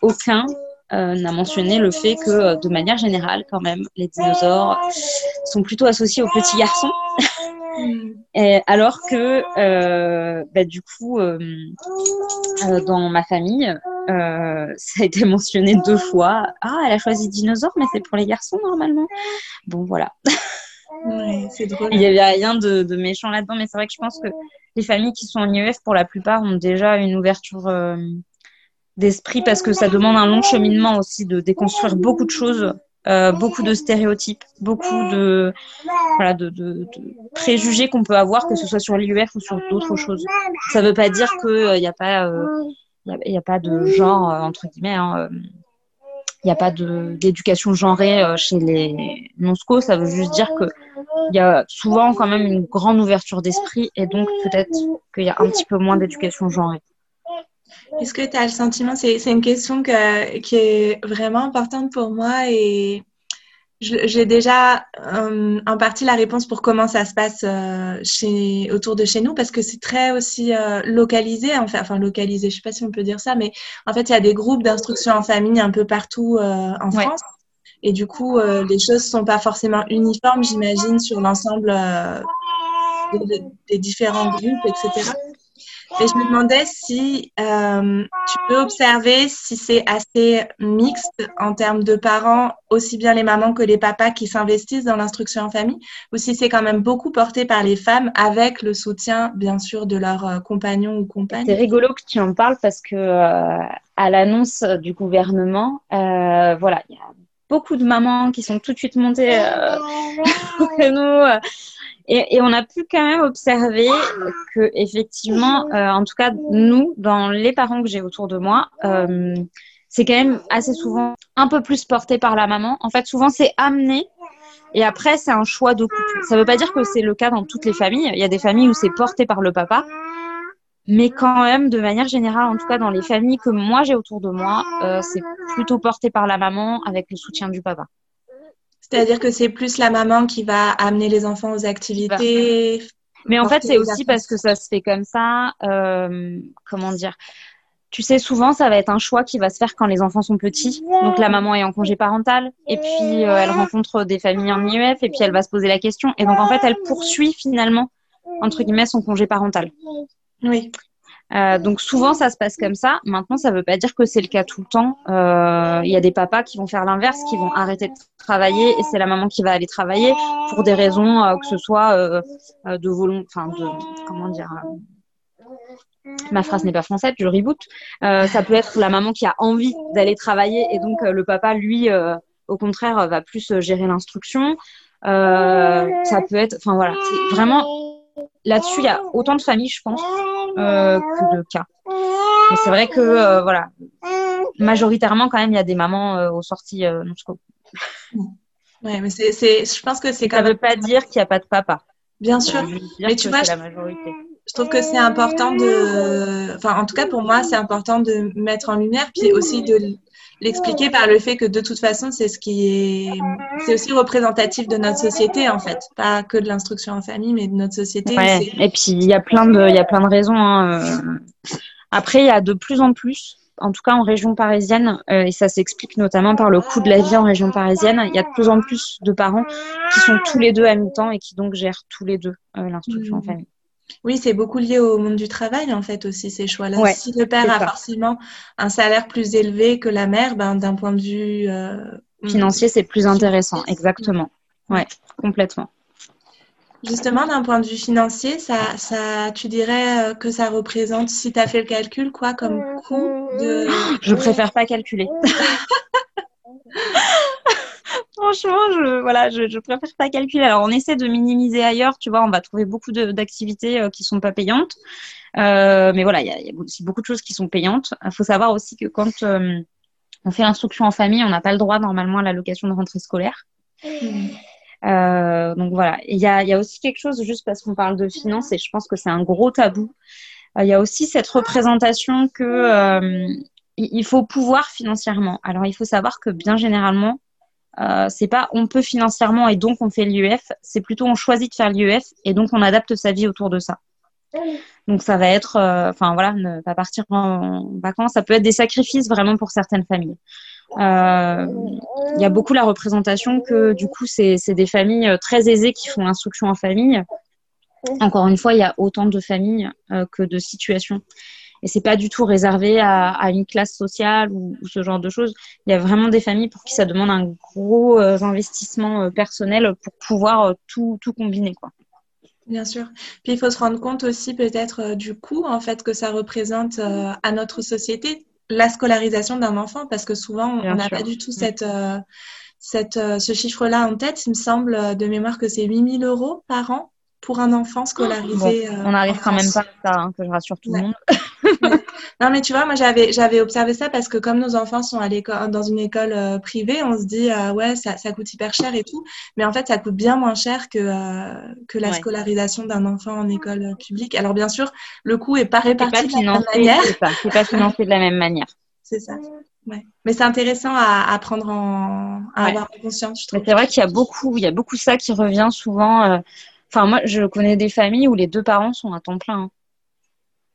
aucun euh, n'a mentionné le fait que, euh, de manière générale, quand même, les dinosaures sont plutôt associés aux petits garçons. Et alors que, euh, bah, du coup, dans ma famille, ça a été mentionné deux fois. Ah, elle a choisi dinosaure, mais c'est pour les garçons normalement. Bon, voilà. c'est drôle. Il n'y avait rien de, de méchant là-dedans, mais c'est vrai que je pense que les familles qui sont en IEF, pour la plupart, ont déjà une ouverture d'esprit parce que ça demande un long cheminement aussi de déconstruire beaucoup de choses, euh, beaucoup de stéréotypes, beaucoup de, préjugés qu'on peut avoir, que ce soit sur l'IUF ou sur d'autres choses. Ça ne veut pas dire qu'il n'y euh, a, pas, euh, y a, pas de genre, entre guillemets. Hein, il n'y a pas d'éducation genrée chez les non-sco, ça veut juste dire qu'il y a souvent quand même une grande ouverture d'esprit et donc peut-être qu'il y a un petit peu moins d'éducation genrée. Est-ce que tu as le sentiment, c'est une question qui est vraiment importante pour moi et j'ai déjà euh, en partie la réponse pour comment ça se passe euh, chez, autour de chez nous parce que c'est très aussi euh, localisé, enfin, enfin localisé, je sais pas si on peut dire ça, mais en fait il y a des groupes d'instruction en famille un peu partout en France. Et du coup, les choses sont pas forcément uniformes, j'imagine, sur l'ensemble des différents groupes, etc. Et je me demandais si euh, tu peux observer si c'est assez mixte en termes de parents, aussi bien les mamans que les papas qui s'investissent dans l'instruction en famille, ou si c'est quand même beaucoup porté par les femmes avec le soutien, bien sûr, de leurs euh, compagnons ou compagnes. C'est rigolo que tu en parles parce que euh, à l'annonce du gouvernement, voilà, il y a beaucoup de mamans qui sont tout de suite montées nous et, on a pu quand même observer que effectivement, euh, en tout cas nous, dans les parents que j'ai autour de moi, euh, c'est quand même assez souvent un peu plus porté par la maman. En fait, souvent c'est amené et après c'est un choix de couple. Ça ne veut pas dire que c'est le cas dans toutes les familles. Il y a des familles où c'est porté par le papa. Mais quand même, de manière générale, en tout cas dans les familles que moi j'ai autour de moi, euh, c'est plutôt porté par la maman avec le soutien du papa. C'est-à-dire que c'est plus la maman qui va amener les enfants aux activités. Mais en fait, c'est aussi parce que ça se fait comme ça. Euh, comment dire tu sais, souvent, ça va être un choix qui va se faire quand les enfants sont petits. Donc, la maman est en congé parental, et puis euh, elle rencontre des familles en IEF, et puis elle va se poser la question. Et donc, en fait, elle poursuit finalement, entre guillemets, son congé parental. Oui. Euh, donc souvent ça se passe comme ça. Maintenant ça ne veut pas dire que c'est le cas tout le temps. Euh, il y a des papas qui vont faire l'inverse, qui vont arrêter de travailler et c'est la maman qui va aller travailler pour des raisons euh, que ce soit de volonté, enfin de comment dire. Ma phrase n'est pas française, je reboot. ça peut être la maman qui a envie d'aller travailler et donc le papa lui au contraire, va plus gérer l'instruction. ça peut être, enfin voilà, vraiment là-dessus, il y a autant de familles, je pense, que de cas. Mais c'est vrai que, voilà, majoritairement, quand même, il y a des mamans aux sorties non, Ouais, mais c'est, je pense que c'est quand Ça ne veut pas dire qu'il n'y a pas de papa. Bien sûr. Mais tu vois, la majorité. Je trouve que c'est important de, enfin, en tout cas pour moi, c'est important de mettre en lumière, puis aussi de l'expliquer par le fait que de toute façon, c'est ce qui est, c'est aussi représentatif de notre société en fait, pas que de l'instruction en famille, mais de notre société. Ouais. Et puis il y a plein de, il y a plein de raisons. Hein. Euh. Après, il y a de plus en plus en tout cas en région parisienne, euh, et ça s'explique notamment par le coût de la vie en région parisienne, il y a de plus en plus de parents qui sont tous les deux à mi-temps et qui donc gèrent tous les deux euh, l'instruction en mmh. famille. Oui, c'est beaucoup lié au monde du travail en fait aussi ces choix-là. si le père a forcément un salaire plus élevé que la mère, ben, d'un point de vue euh, financier, c'est plus intéressant. Exactement. Ouais, complètement. Justement, d'un point de vue financier, ça, ça, tu dirais euh, que ça représente, si tu as fait le calcul, quoi comme coût de... Je préfère pas calculer. Franchement, je, voilà, je, je, préfère pas calculer. Alors, on essaie de minimiser ailleurs, tu vois, on va trouver beaucoup d'activités euh, qui sont pas payantes. Euh, mais voilà, il y, a aussi beaucoup de choses qui sont payantes. Il faut savoir aussi que quand euh, on fait l'instruction en famille, on n'a pas le droit normalement à l'allocation de rentrée scolaire. Mmh. Euh, donc voilà, il y a, y a, aussi quelque chose, juste parce qu'on parle de finances, et je pense que c'est un gros tabou. Il y a aussi cette représentation que il faut pouvoir financièrement. Alors il faut savoir que bien généralement, euh, c'est pas on peut financièrement et donc on fait l'IEF, c'est plutôt on choisit de faire l'IEF et donc on adapte sa vie autour de ça. Donc ça va être, enfin voilà, ne pas partir en vacances, ça peut être des sacrifices vraiment pour certaines familles. Euh, il y a beaucoup la représentation que du coup c'est des familles euh, très aisées qui font l'instruction en famille. Encore une fois, il y a autant de familles euh, que de situations. Et c'est pas du tout réservé à, à une classe sociale ou, ce genre de choses. Il y a vraiment des familles pour qui ça demande un gros investissement personnel pour pouvoir tout, tout combiner. Quoi. Bien sûr. Puis il faut se rendre compte aussi peut-être du coût en fait que ça représente à notre société la scolarisation d'un enfant parce que souvent on n'a pas du tout mm. cette, euh, cette, euh, ce chiffre-là en tête. Il me semble euh, de mémoire que c'est 8000 euros par an pour un enfant scolarisé. on n'arrive quand même pas à ça, hein, que je rassure tout le monde. non, mais tu vois, moi j'avais j'avais observé ça parce que comme nos enfants sont à l'école dans une école euh, privée, on se dit euh, ouais ça, ça coûte hyper cher et tout, mais en fait ça coûte bien moins cher que euh, que la scolarisation d'un enfant en école publique. Alors bien sûr, le coût est pas réparti de la même manière. C'est pas, financé de la même manière. C'est ça. Ouais. Mais c'est intéressant à, à, prendre en à avoir conscience. C'est vrai qu'il y a beaucoup, il y a beaucoup ça qui revient souvent. Enfin, moi, je connais des familles où les deux parents sont à temps plein. Hein.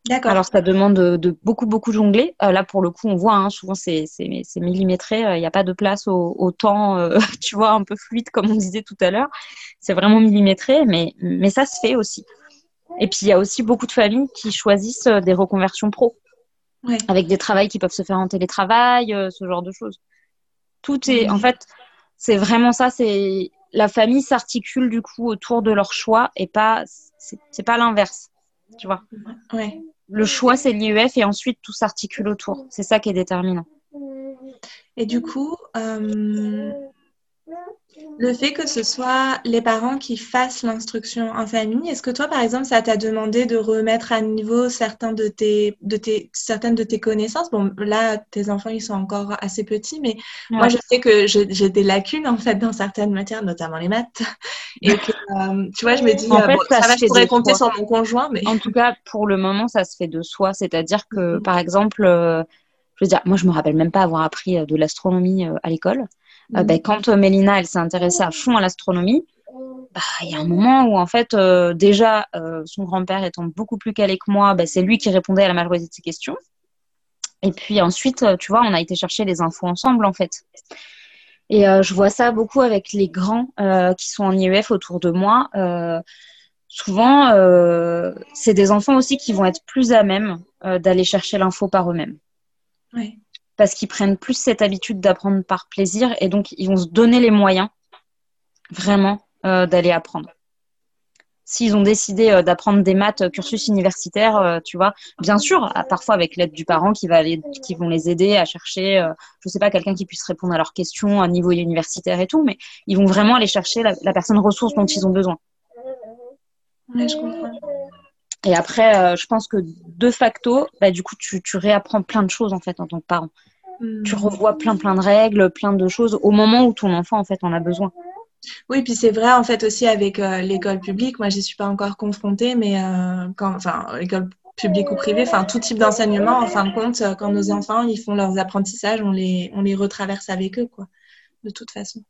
D'accord. Alors, ça demande de, beaucoup, beaucoup jongler. Euh, là, pour le coup, on voit, hein, souvent, c'est millimétré. Il n'y a pas de place au, temps, euh, tu vois, un peu fluide, comme on disait tout à l'heure. C'est vraiment millimétré, mais, mais ça se fait aussi. Et puis, il y a aussi beaucoup de familles qui choisissent euh, des reconversions pro. Avec des travails qui peuvent se faire en télétravail, ce genre de choses. Tout est, en fait, c'est vraiment ça. C'est la famille s'articule du coup autour de leur choix et pas, c'est pas l'inverse, tu vois. Ouais le choix, c'est l'IEF et ensuite tout s'articule autour. C'est ça qui est déterminant. Et du coup, euh, le fait que ce soit les parents qui fassent l'instruction en famille, est-ce que toi, par exemple, ça t'a demandé de remettre à niveau certains de tes, de tes, certaines de tes connaissances? Bon, là, tes enfants, ils sont encore assez petits, mais moi, je sais que j'ai des lacunes, en fait, dans certaines matières, notamment les maths. Et que, euh, tu vois, je me dis, en euh, ça, va, je pourrais compter sur mon conjoint, mais... En tout cas, pour le moment, ça se fait de soi. C'est-à-dire que, mhm. par exemple, euh, je veux dire, moi, je me rappelle même pas avoir appris de l'astronomie à l'école. Euh, ben, quand euh, Mélina elle s'est intéressée à fond à l'astronomie, bah, il y a un moment où en fait euh, déjà son grand-père étant beaucoup plus calé que moi, bah, c'est lui qui répondait à la majorité de ses questions. Et puis ensuite, tu vois, on a été chercher les infos ensemble en fait. Et je vois ça beaucoup avec les grands qui sont en IEF autour de moi. souvent, c'est des enfants aussi qui vont être plus à même d'aller chercher l'info par eux-mêmes. Oui parce qu'ils prennent plus cette habitude d'apprendre par plaisir et donc ils vont se donner les moyens vraiment euh, d'aller apprendre. S'ils ont décidé d'apprendre des maths cursus universitaire, tu vois, bien sûr, parfois avec l'aide du parent qui va aller, qui vont les aider à chercher, je sais pas, quelqu'un qui puisse répondre à leurs questions à niveau universitaire et tout, mais ils vont vraiment aller chercher la, la personne ressource dont ils ont besoin. Ouais, je comprends. Et après, euh, je pense que de facto, bah, du coup, tu, tu, réapprends plein de choses en fait en tant que parent. Tu hmm. revois plein plein de règles, plein de choses au moment où ton enfant en fait en a besoin. Oui, puis c'est vrai en fait aussi avec euh, l'école publique. Moi, j'y suis pas encore confrontée, mais euh, quand, enfin, l'école publique ou privée, enfin tout type d'enseignement, en fin de compte, quand nos enfants ils font leurs apprentissages, on les on les retraverse avec eux, quoi. De toute façon.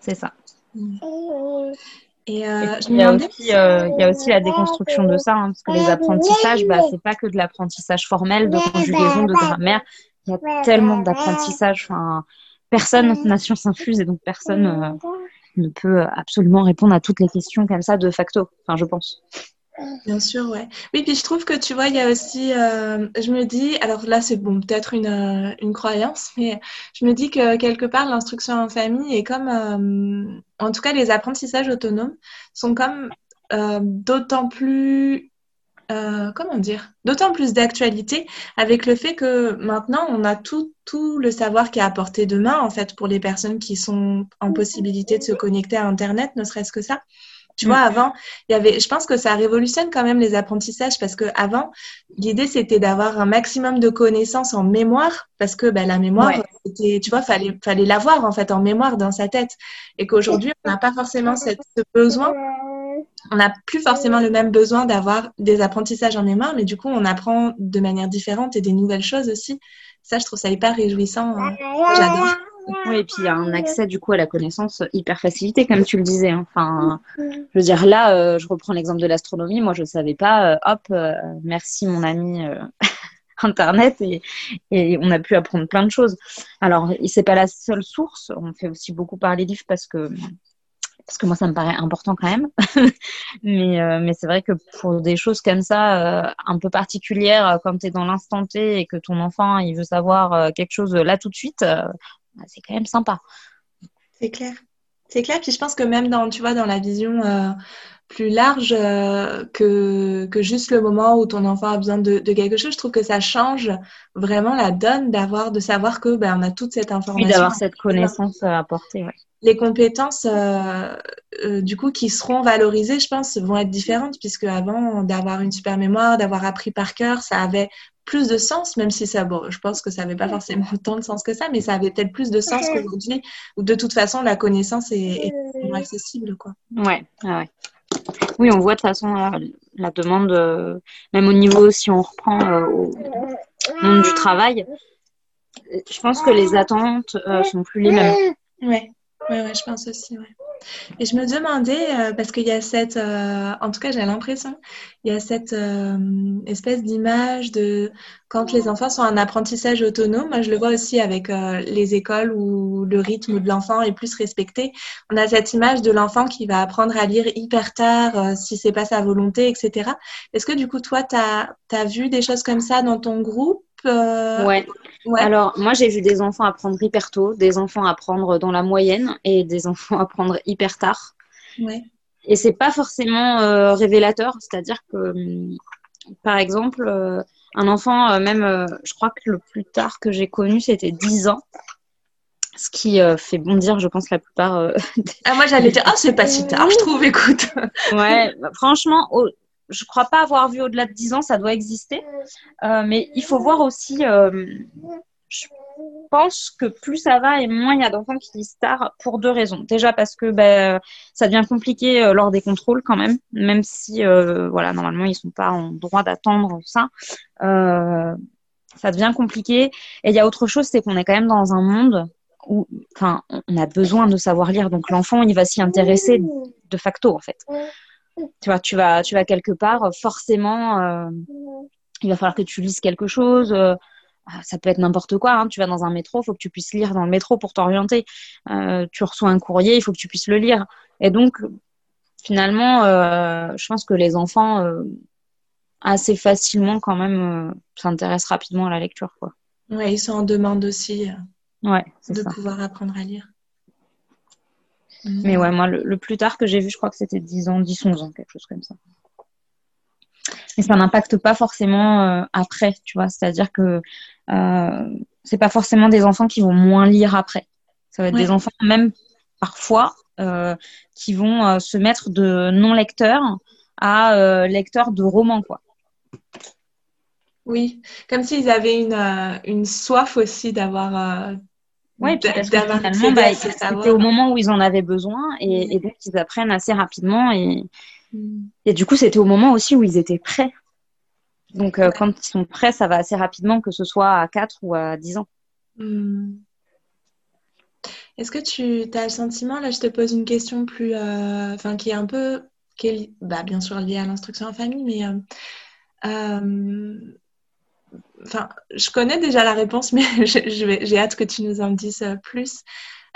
C'est ça. Hmm. Et, euh, il, y a aussi, euh, il y a aussi la déconstruction de ça, hein, parce que les apprentissages, bah, c'est pas que de l'apprentissage formel, de conjugaison, de grammaire. Il y a tellement d'apprentissages. Enfin, personne n'a science infuse et donc personne euh, ne peut absolument répondre à toutes les questions comme ça de facto. Enfin, je pense. Bien sûr, ouais. Oui, puis je trouve que tu vois, il y a aussi, euh, je me dis, alors là, c'est bon, peut-être une, euh, une, croyance, mais je me dis que quelque part, l'instruction en famille est comme, euh, en tout cas, les apprentissages autonomes sont comme d'autant plus, comment dire, d'autant plus d'actualité avec le fait que maintenant, on a tout, tout le savoir qui est à portée de main, en fait, pour les personnes qui sont en possibilité de se connecter à Internet, ne serait-ce que ça. Tu vois, mm. avant, il y avait, je pense que ça révolutionne quand même les apprentissages parce que avant, l'idée c'était d'avoir un maximum de connaissances en mémoire parce que ben, la mémoire, c'était, tu vois, fallait, fallait l'avoir en fait en mémoire dans sa tête et qu'aujourd'hui, on n'a pas forcément cette, ce besoin. On n'a plus forcément le même besoin d'avoir des apprentissages en mémoire, mais du coup, on apprend de manière différente et des nouvelles choses aussi. Ça, je trouve ça hyper réjouissant. Hein. J'adore. Oui, et puis il y a un accès du coup à la connaissance hyper facilité, comme tu le disais. Hein. Enfin, je veux dire, là, euh, je reprends l'exemple de l'astronomie. Moi, je ne savais pas. Euh, hop, euh, merci mon ami Internet, et, et, on a pu apprendre plein de choses. Alors, c'est pas la seule source. On fait aussi beaucoup par les livres parce que parce que moi, ça me paraît important quand même. mais mais c'est vrai que pour des choses comme ça, un peu particulières, comme tu es dans l'instant T et que ton enfant, il veut savoir quelque chose là tout de suite, c'est quand même sympa. C'est clair. C'est clair. Puis je pense que même dans, tu vois, dans la vision euh, plus large euh, que, que juste le moment où ton enfant a besoin de, quelque chose, je trouve que ça change vraiment la donne d'avoir, de savoir que ben, on a toute cette information. Oui, d'avoir cette connaissance à apporter. Ouais. Les compétences, euh, du coup, qui seront valorisées, je pense, vont être différentes, puisque avant d'avoir une super mémoire, d'avoir appris par cœur, ça avait plus de sens, même si ça, bon, je pense que ça n'avait pas forcément autant de sens que ça, mais ça avait peut-être plus de sens qu'aujourd'hui, où de toute façon, la connaissance est, accessible, quoi. Ouais, ouais. Oui, on voit de toute façon la, demande, euh, même au niveau, si on reprend euh, au monde du travail, je pense que les attentes euh, sont plus les mêmes. Ouais, ouais, ouais je pense aussi, ouais. Et je me demandais, euh, parce qu'il y a cette, euh, en tout cas j'ai l'impression, il y a cette euh, espèce d'image de quand les enfants sont en apprentissage autonome, moi je le vois aussi avec les écoles où le rythme de l'enfant est plus respecté. On a cette image de l'enfant qui va apprendre à lire hyper tard si c'est pas sa volonté, etc. Est-ce que du coup toi, tu as, as vu des choses comme ça dans ton groupe ouais. Alors, moi, j'ai vu des enfants apprendre hyper tôt, des enfants apprendre dans la moyenne et des enfants apprendre hyper tard. Ouais. Et c'est pas forcément euh, révélateur, c'est-à-dire que, hum, par exemple, euh, un enfant, euh, même, je crois que le plus tard que j'ai connu, c'était 10 ans. Ce qui fait bondir, je pense, la plupart. ah, moi, j'allais dire, ah, c'est pas si tard, je trouve, écoute. ouais, bah, franchement, je crois pas avoir vu au-delà de 10 ans, ça doit exister. Euh, mais il faut voir aussi, euh, je pense que plus ça va et moins il y a d'enfants qui disent tard pour deux raisons. Déjà parce que ben, ça devient compliqué euh, lors des contrôles quand même, même si voilà, normalement ils sont pas en droit d'attendre ça. ça devient compliqué. Et il y a autre chose, c'est qu'on est quand même dans un monde où on a besoin de savoir lire. Donc l'enfant, il va s'y intéresser de facto en fait tu vois, tu vas, tu vas quelque part, forcément, euh, il va falloir que tu lises quelque chose. Euh, ça peut être n'importe quoi. Hein. Tu vas dans un métro, il faut que tu puisses lire dans le métro pour t'orienter. Euh, tu reçois un courrier, il faut que tu puisses le lire. Et donc, finalement, je pense que les enfants, assez facilement, quand même, s'intéressent rapidement à la lecture. Quoi. Ouais, ils sont en demande aussi ouais, de pouvoir apprendre à lire. Mm. Mais ouais, moi, le, plus tard que j'ai vu, je crois que c'était 10 ans, 10, 11 ans, quelque chose comme ça. Et ça n'impacte pas forcément euh, après, tu vois. C'est-à-dire que euh, c'est pas forcément des enfants qui vont moins lire après. Ça va être des enfants, même parfois, euh, qui vont euh, se mettre de non-lecteurs à lecteurs de romans, quoi. Oui, comme s'ils avaient une, une soif aussi d'avoir oui, parce que finalement, bah, c'était au moment où ils en avaient besoin et, et donc ils apprennent assez rapidement. Et, mm. et du coup, c'était au moment aussi où ils étaient prêts. Donc, euh, quand ils sont prêts, ça va assez rapidement, que ce soit à 4 ou à 10 ans. Mm. Est-ce que tu as le sentiment, là je te pose une question plus, euh, enfin qui est un peu, qui est, bah, bien sûr liée à l'instruction en famille, mais euh, enfin, je connais déjà la réponse, mais j'ai hâte que tu nous en dises euh, plus.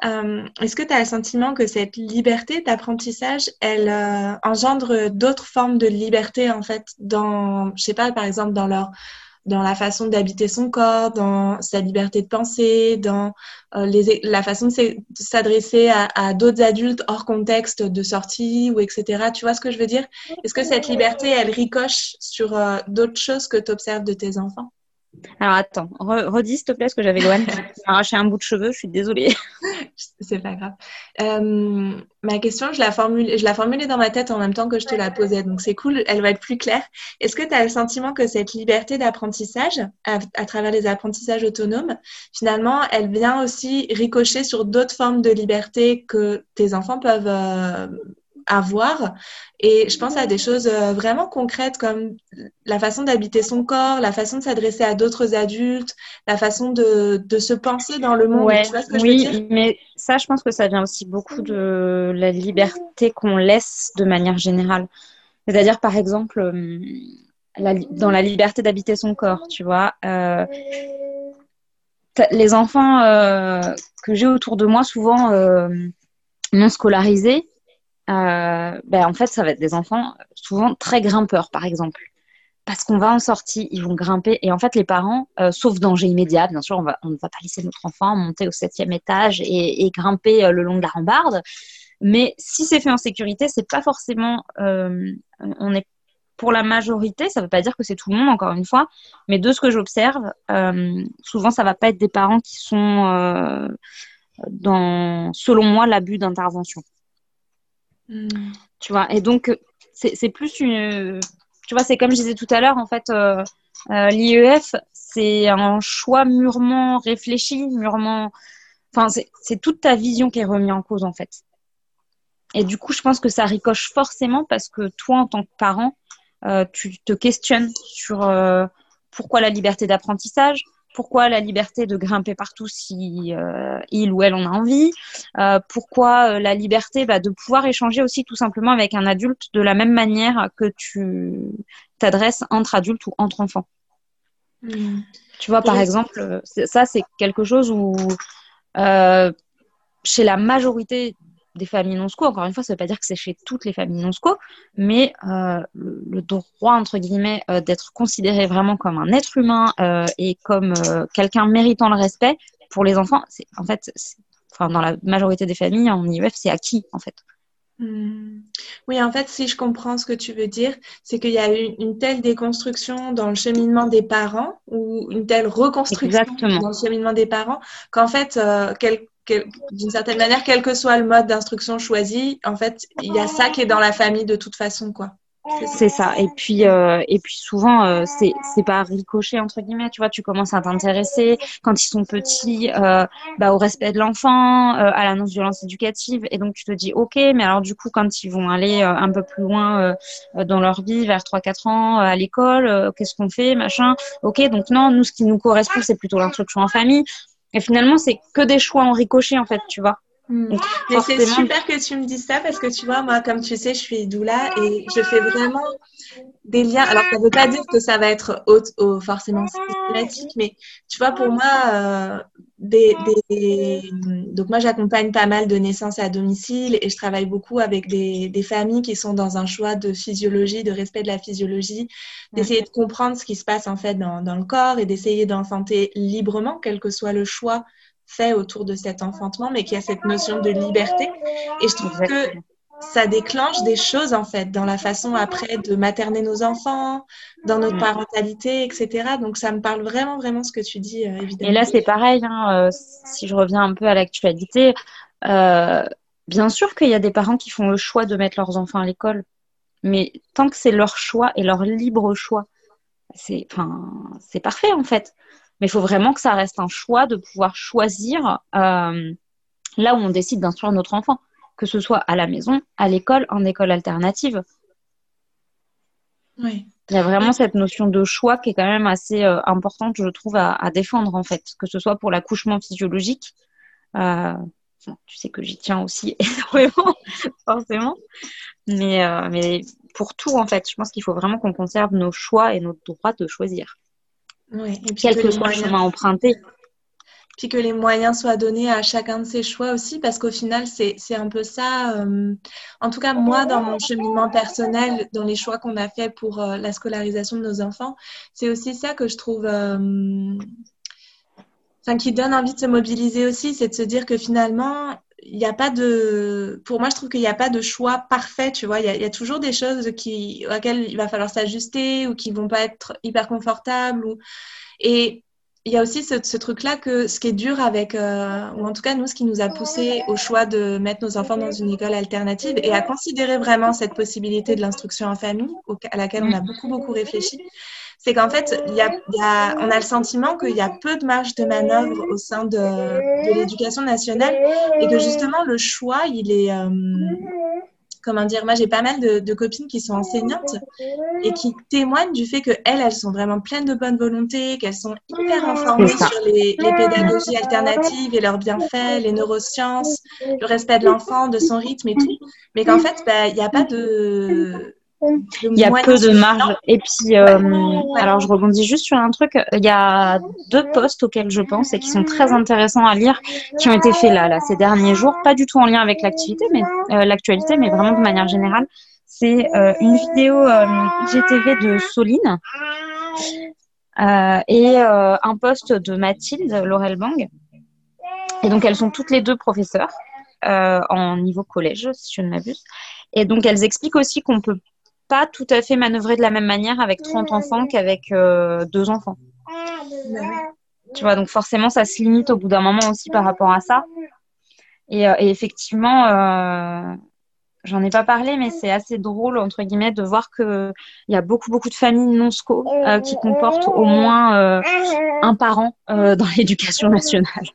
Euh, est-ce que tu as le sentiment que cette liberté d'apprentissage, elle euh, engendre d'autres formes de liberté, en fait, dans, je sais pas, par exemple, dans leur dans la façon d'habiter son corps, dans sa liberté de penser, dans la façon de s'adresser à, à d'autres adultes hors contexte de sortie ou etc. Tu vois ce que je veux dire? Est-ce que cette liberté, elle ricoche sur d'autres choses que tu observes de tes enfants? Alors attends, redis s'il te plaît, parce que j'avais Loane qui m'a arraché un bout de cheveux, je suis désolée. C'est pas grave. Euh, ma question, je la, formule, je la formulais dans ma tête en même temps que je te la posais, donc c'est cool, elle va être plus claire. Est-ce que tu as le sentiment que cette liberté d'apprentissage, à, travers les apprentissages autonomes, finalement, elle vient aussi ricocher sur d'autres formes de liberté que tes enfants peuvent euh, avoir. Et je pense à des choses euh, vraiment concrètes comme la façon d'habiter son corps, la façon de s'adresser à d'autres adultes, la façon de, se penser dans le monde. oui, mais ça, je pense que ça vient aussi beaucoup de la liberté qu'on laisse de manière générale. C'est-à-dire, par exemple, euh, dans la liberté d'habiter son corps, tu vois. Euh, les enfants que j'ai autour de moi, souvent non scolarisés, ben, en fait, ça va être des enfants souvent très grimpeurs, par exemple. Parce qu'on va en sortie, ils vont grimper. Et en fait, les parents, euh, sauf danger immédiat, bien sûr, on, ne va pas laisser notre enfant monter au septième étage et, grimper euh, le long de la rambarde. Mais si c'est fait en sécurité, c'est pas forcément. on est pour la majorité, ça ne veut pas dire que c'est tout le monde, encore une fois, mais de ce que j'observe, souvent, ça va pas être des parents qui sont dans, selon moi, l'abus d'intervention. Tu vois, et donc, c'est plus une. Tu vois, c'est comme je disais tout à l'heure, en fait, euh, euh, l'IEF, c'est un choix mûrement réfléchi, mûrement. Enfin, c'est toute ta vision qui est remise en cause, en fait. Et du coup, je pense que ça ricoche forcément parce que toi, en tant que parent, euh, tu te questionnes sur pourquoi la liberté d'apprentissage, pourquoi la liberté de grimper partout si euh, il ou elle en a envie? Euh, Pourquoi euh, la liberté bah, de pouvoir échanger aussi tout simplement avec un adulte de la même manière que tu t'adresses entre adultes ou entre enfants? Hmm. Tu vois, par exemple, ça c'est quelque chose où chez la majorité des familles non-sco. Encore une fois, ça ne veut pas dire que c'est chez toutes les familles non-sco, mais euh, le droit, entre guillemets, euh, d'être considéré vraiment comme un être humain euh, et comme quelqu'un méritant le respect, pour les enfants, c'est en fait, enfin, dans la majorité des familles, en IEF, c'est acquis, en fait. Hmm. Oui, en fait, si je comprends ce que tu veux dire, c'est qu'il y a eu une telle déconstruction dans le cheminement des parents ou une telle reconstruction dans le cheminement des parents qu'en fait, quel, d'une certaine manière, quel que soit le mode d'instruction choisi, en fait, il y a ça qui est dans la famille de toute façon, quoi. C'est ça. Et puis, euh, et puis souvent, euh, c'est pas ricoché entre guillemets. Tu vois, tu commences à t'intéresser quand ils sont petits, euh, bah, au respect de l'enfant, à la non-violence éducative. Et donc tu te dis, ok, mais alors du coup, quand ils vont aller un peu plus loin dans leur vie, vers 3-4 ans, à l'école, qu'est-ce qu'on fait, machin. Ok, donc non, nous, ce qui nous correspond, c'est plutôt l'instruction en famille. Et finalement, c'est que des choix en ricochet, en fait, tu vois. Hmm. Mais c'est super que tu me dises ça parce que tu vois, moi, comme tu sais, je suis doula et je fais vraiment des liens. Alors, ça ne veut pas dire que ça va être haute, forcément systématique, mais tu vois, pour moi, euh, des, donc moi, j'accompagne pas mal de naissances à domicile et je travaille beaucoup avec des, des, familles qui sont dans un choix de physiologie, de respect de la physiologie, d'essayer de comprendre ce qui se passe en fait dans, dans le corps et d'essayer d'enfanter librement, quel que soit le choix fait autour de cet enfantement, mais qu'il y a cette notion de liberté. Et je trouve que ça déclenche des choses en fait dans la façon après de materner nos enfants, dans notre mm. parentalité, etc. Donc ça me parle vraiment, vraiment ce que tu dis, euh, évidemment. Et là, c'est pareil, hein, euh, si je reviens un peu à l'actualité, euh, bien sûr qu'il y a des parents qui font le choix de mettre leurs enfants à l'école, mais tant que c'est leur choix et leur libre choix, c'est parfait en fait. Mais il faut vraiment que ça reste un choix de pouvoir choisir là où on décide d'instruire notre enfant que ce soit à la maison, à l'école, en école alternative. Oui. Il y a vraiment cette notion de choix qui est quand même assez euh, importante, je trouve, à, défendre en fait, que ce soit pour l'accouchement physiologique. Euh, tu sais que j'y tiens aussi énormément, forcément. Mais, euh, mais pour tout, en fait, je pense qu'il faut vraiment qu'on conserve nos choix et notre droit de choisir. Oui. Et Quel que soit le chemin emprunté puis que les moyens soient donnés à chacun de ses choix aussi, parce qu'au final, c'est un peu ça. Euh, en tout cas, moi, dans mon cheminement personnel, dans les choix qu'on a fait pour euh, la scolarisation de nos enfants, c'est aussi ça que je trouve... Euh, enfin, qui donne envie de se mobiliser aussi, c'est de se dire que finalement, il n'y a pas de. Pour moi, je trouve qu'il n'y a pas de choix parfait, tu vois. Il y, a, toujours des choses auxquelles il va falloir s'ajuster ou qui vont pas être hyper confortables. Et il y a aussi ce, truc-là que ce qui est dur avec, euh, ou en tout cas nous, ce qui nous a poussé au choix de mettre nos enfants dans une école alternative et à considérer vraiment cette possibilité de l'instruction en famille, à laquelle on a beaucoup, beaucoup réfléchi, c'est qu'en fait, il y a, on a le sentiment qu'il y a peu de marge de manœuvre au sein de, de l'éducation nationale et que justement le choix, il est... Euh, comment dire, moi j'ai pas mal de, copines qui sont enseignantes et qui témoignent du fait qu'elles, elles sont vraiment pleines de bonne volonté, qu'elles sont hyper informées sur les, les, pédagogies alternatives et leurs bienfaits, les neurosciences, le respect de l'enfant, de son rythme et tout, mais qu'en fait, bah, il n'y a pas de il y a peu de marge. Et puis, euh, alors je rebondis juste sur un truc. Il y a deux postes auxquels je pense et qui sont très intéressants à lire, qui ont été faits là, là ces derniers jours, pas du tout en lien avec l'activité, mais euh, l'actualité, mais vraiment de manière générale. C'est euh, une vidéo GTV de Soline et un poste de Mathilde Laurel Bang. Et donc elles sont toutes les deux professeurs en niveau collège, si je ne m'abuse. Et donc, elles expliquent aussi qu'on peut pas tout à fait manœuvrer de la même manière avec 30 enfants qu'avec euh, deux enfants. Tu vois, donc forcément, ça se limite au bout d'un moment aussi par rapport à ça. Et, euh, effectivement, euh, j'en ai pas parlé, mais c'est assez drôle, entre guillemets, de voir qu'il y a beaucoup, beaucoup de familles non-sco qui comportent au moins un parent dans l'éducation nationale.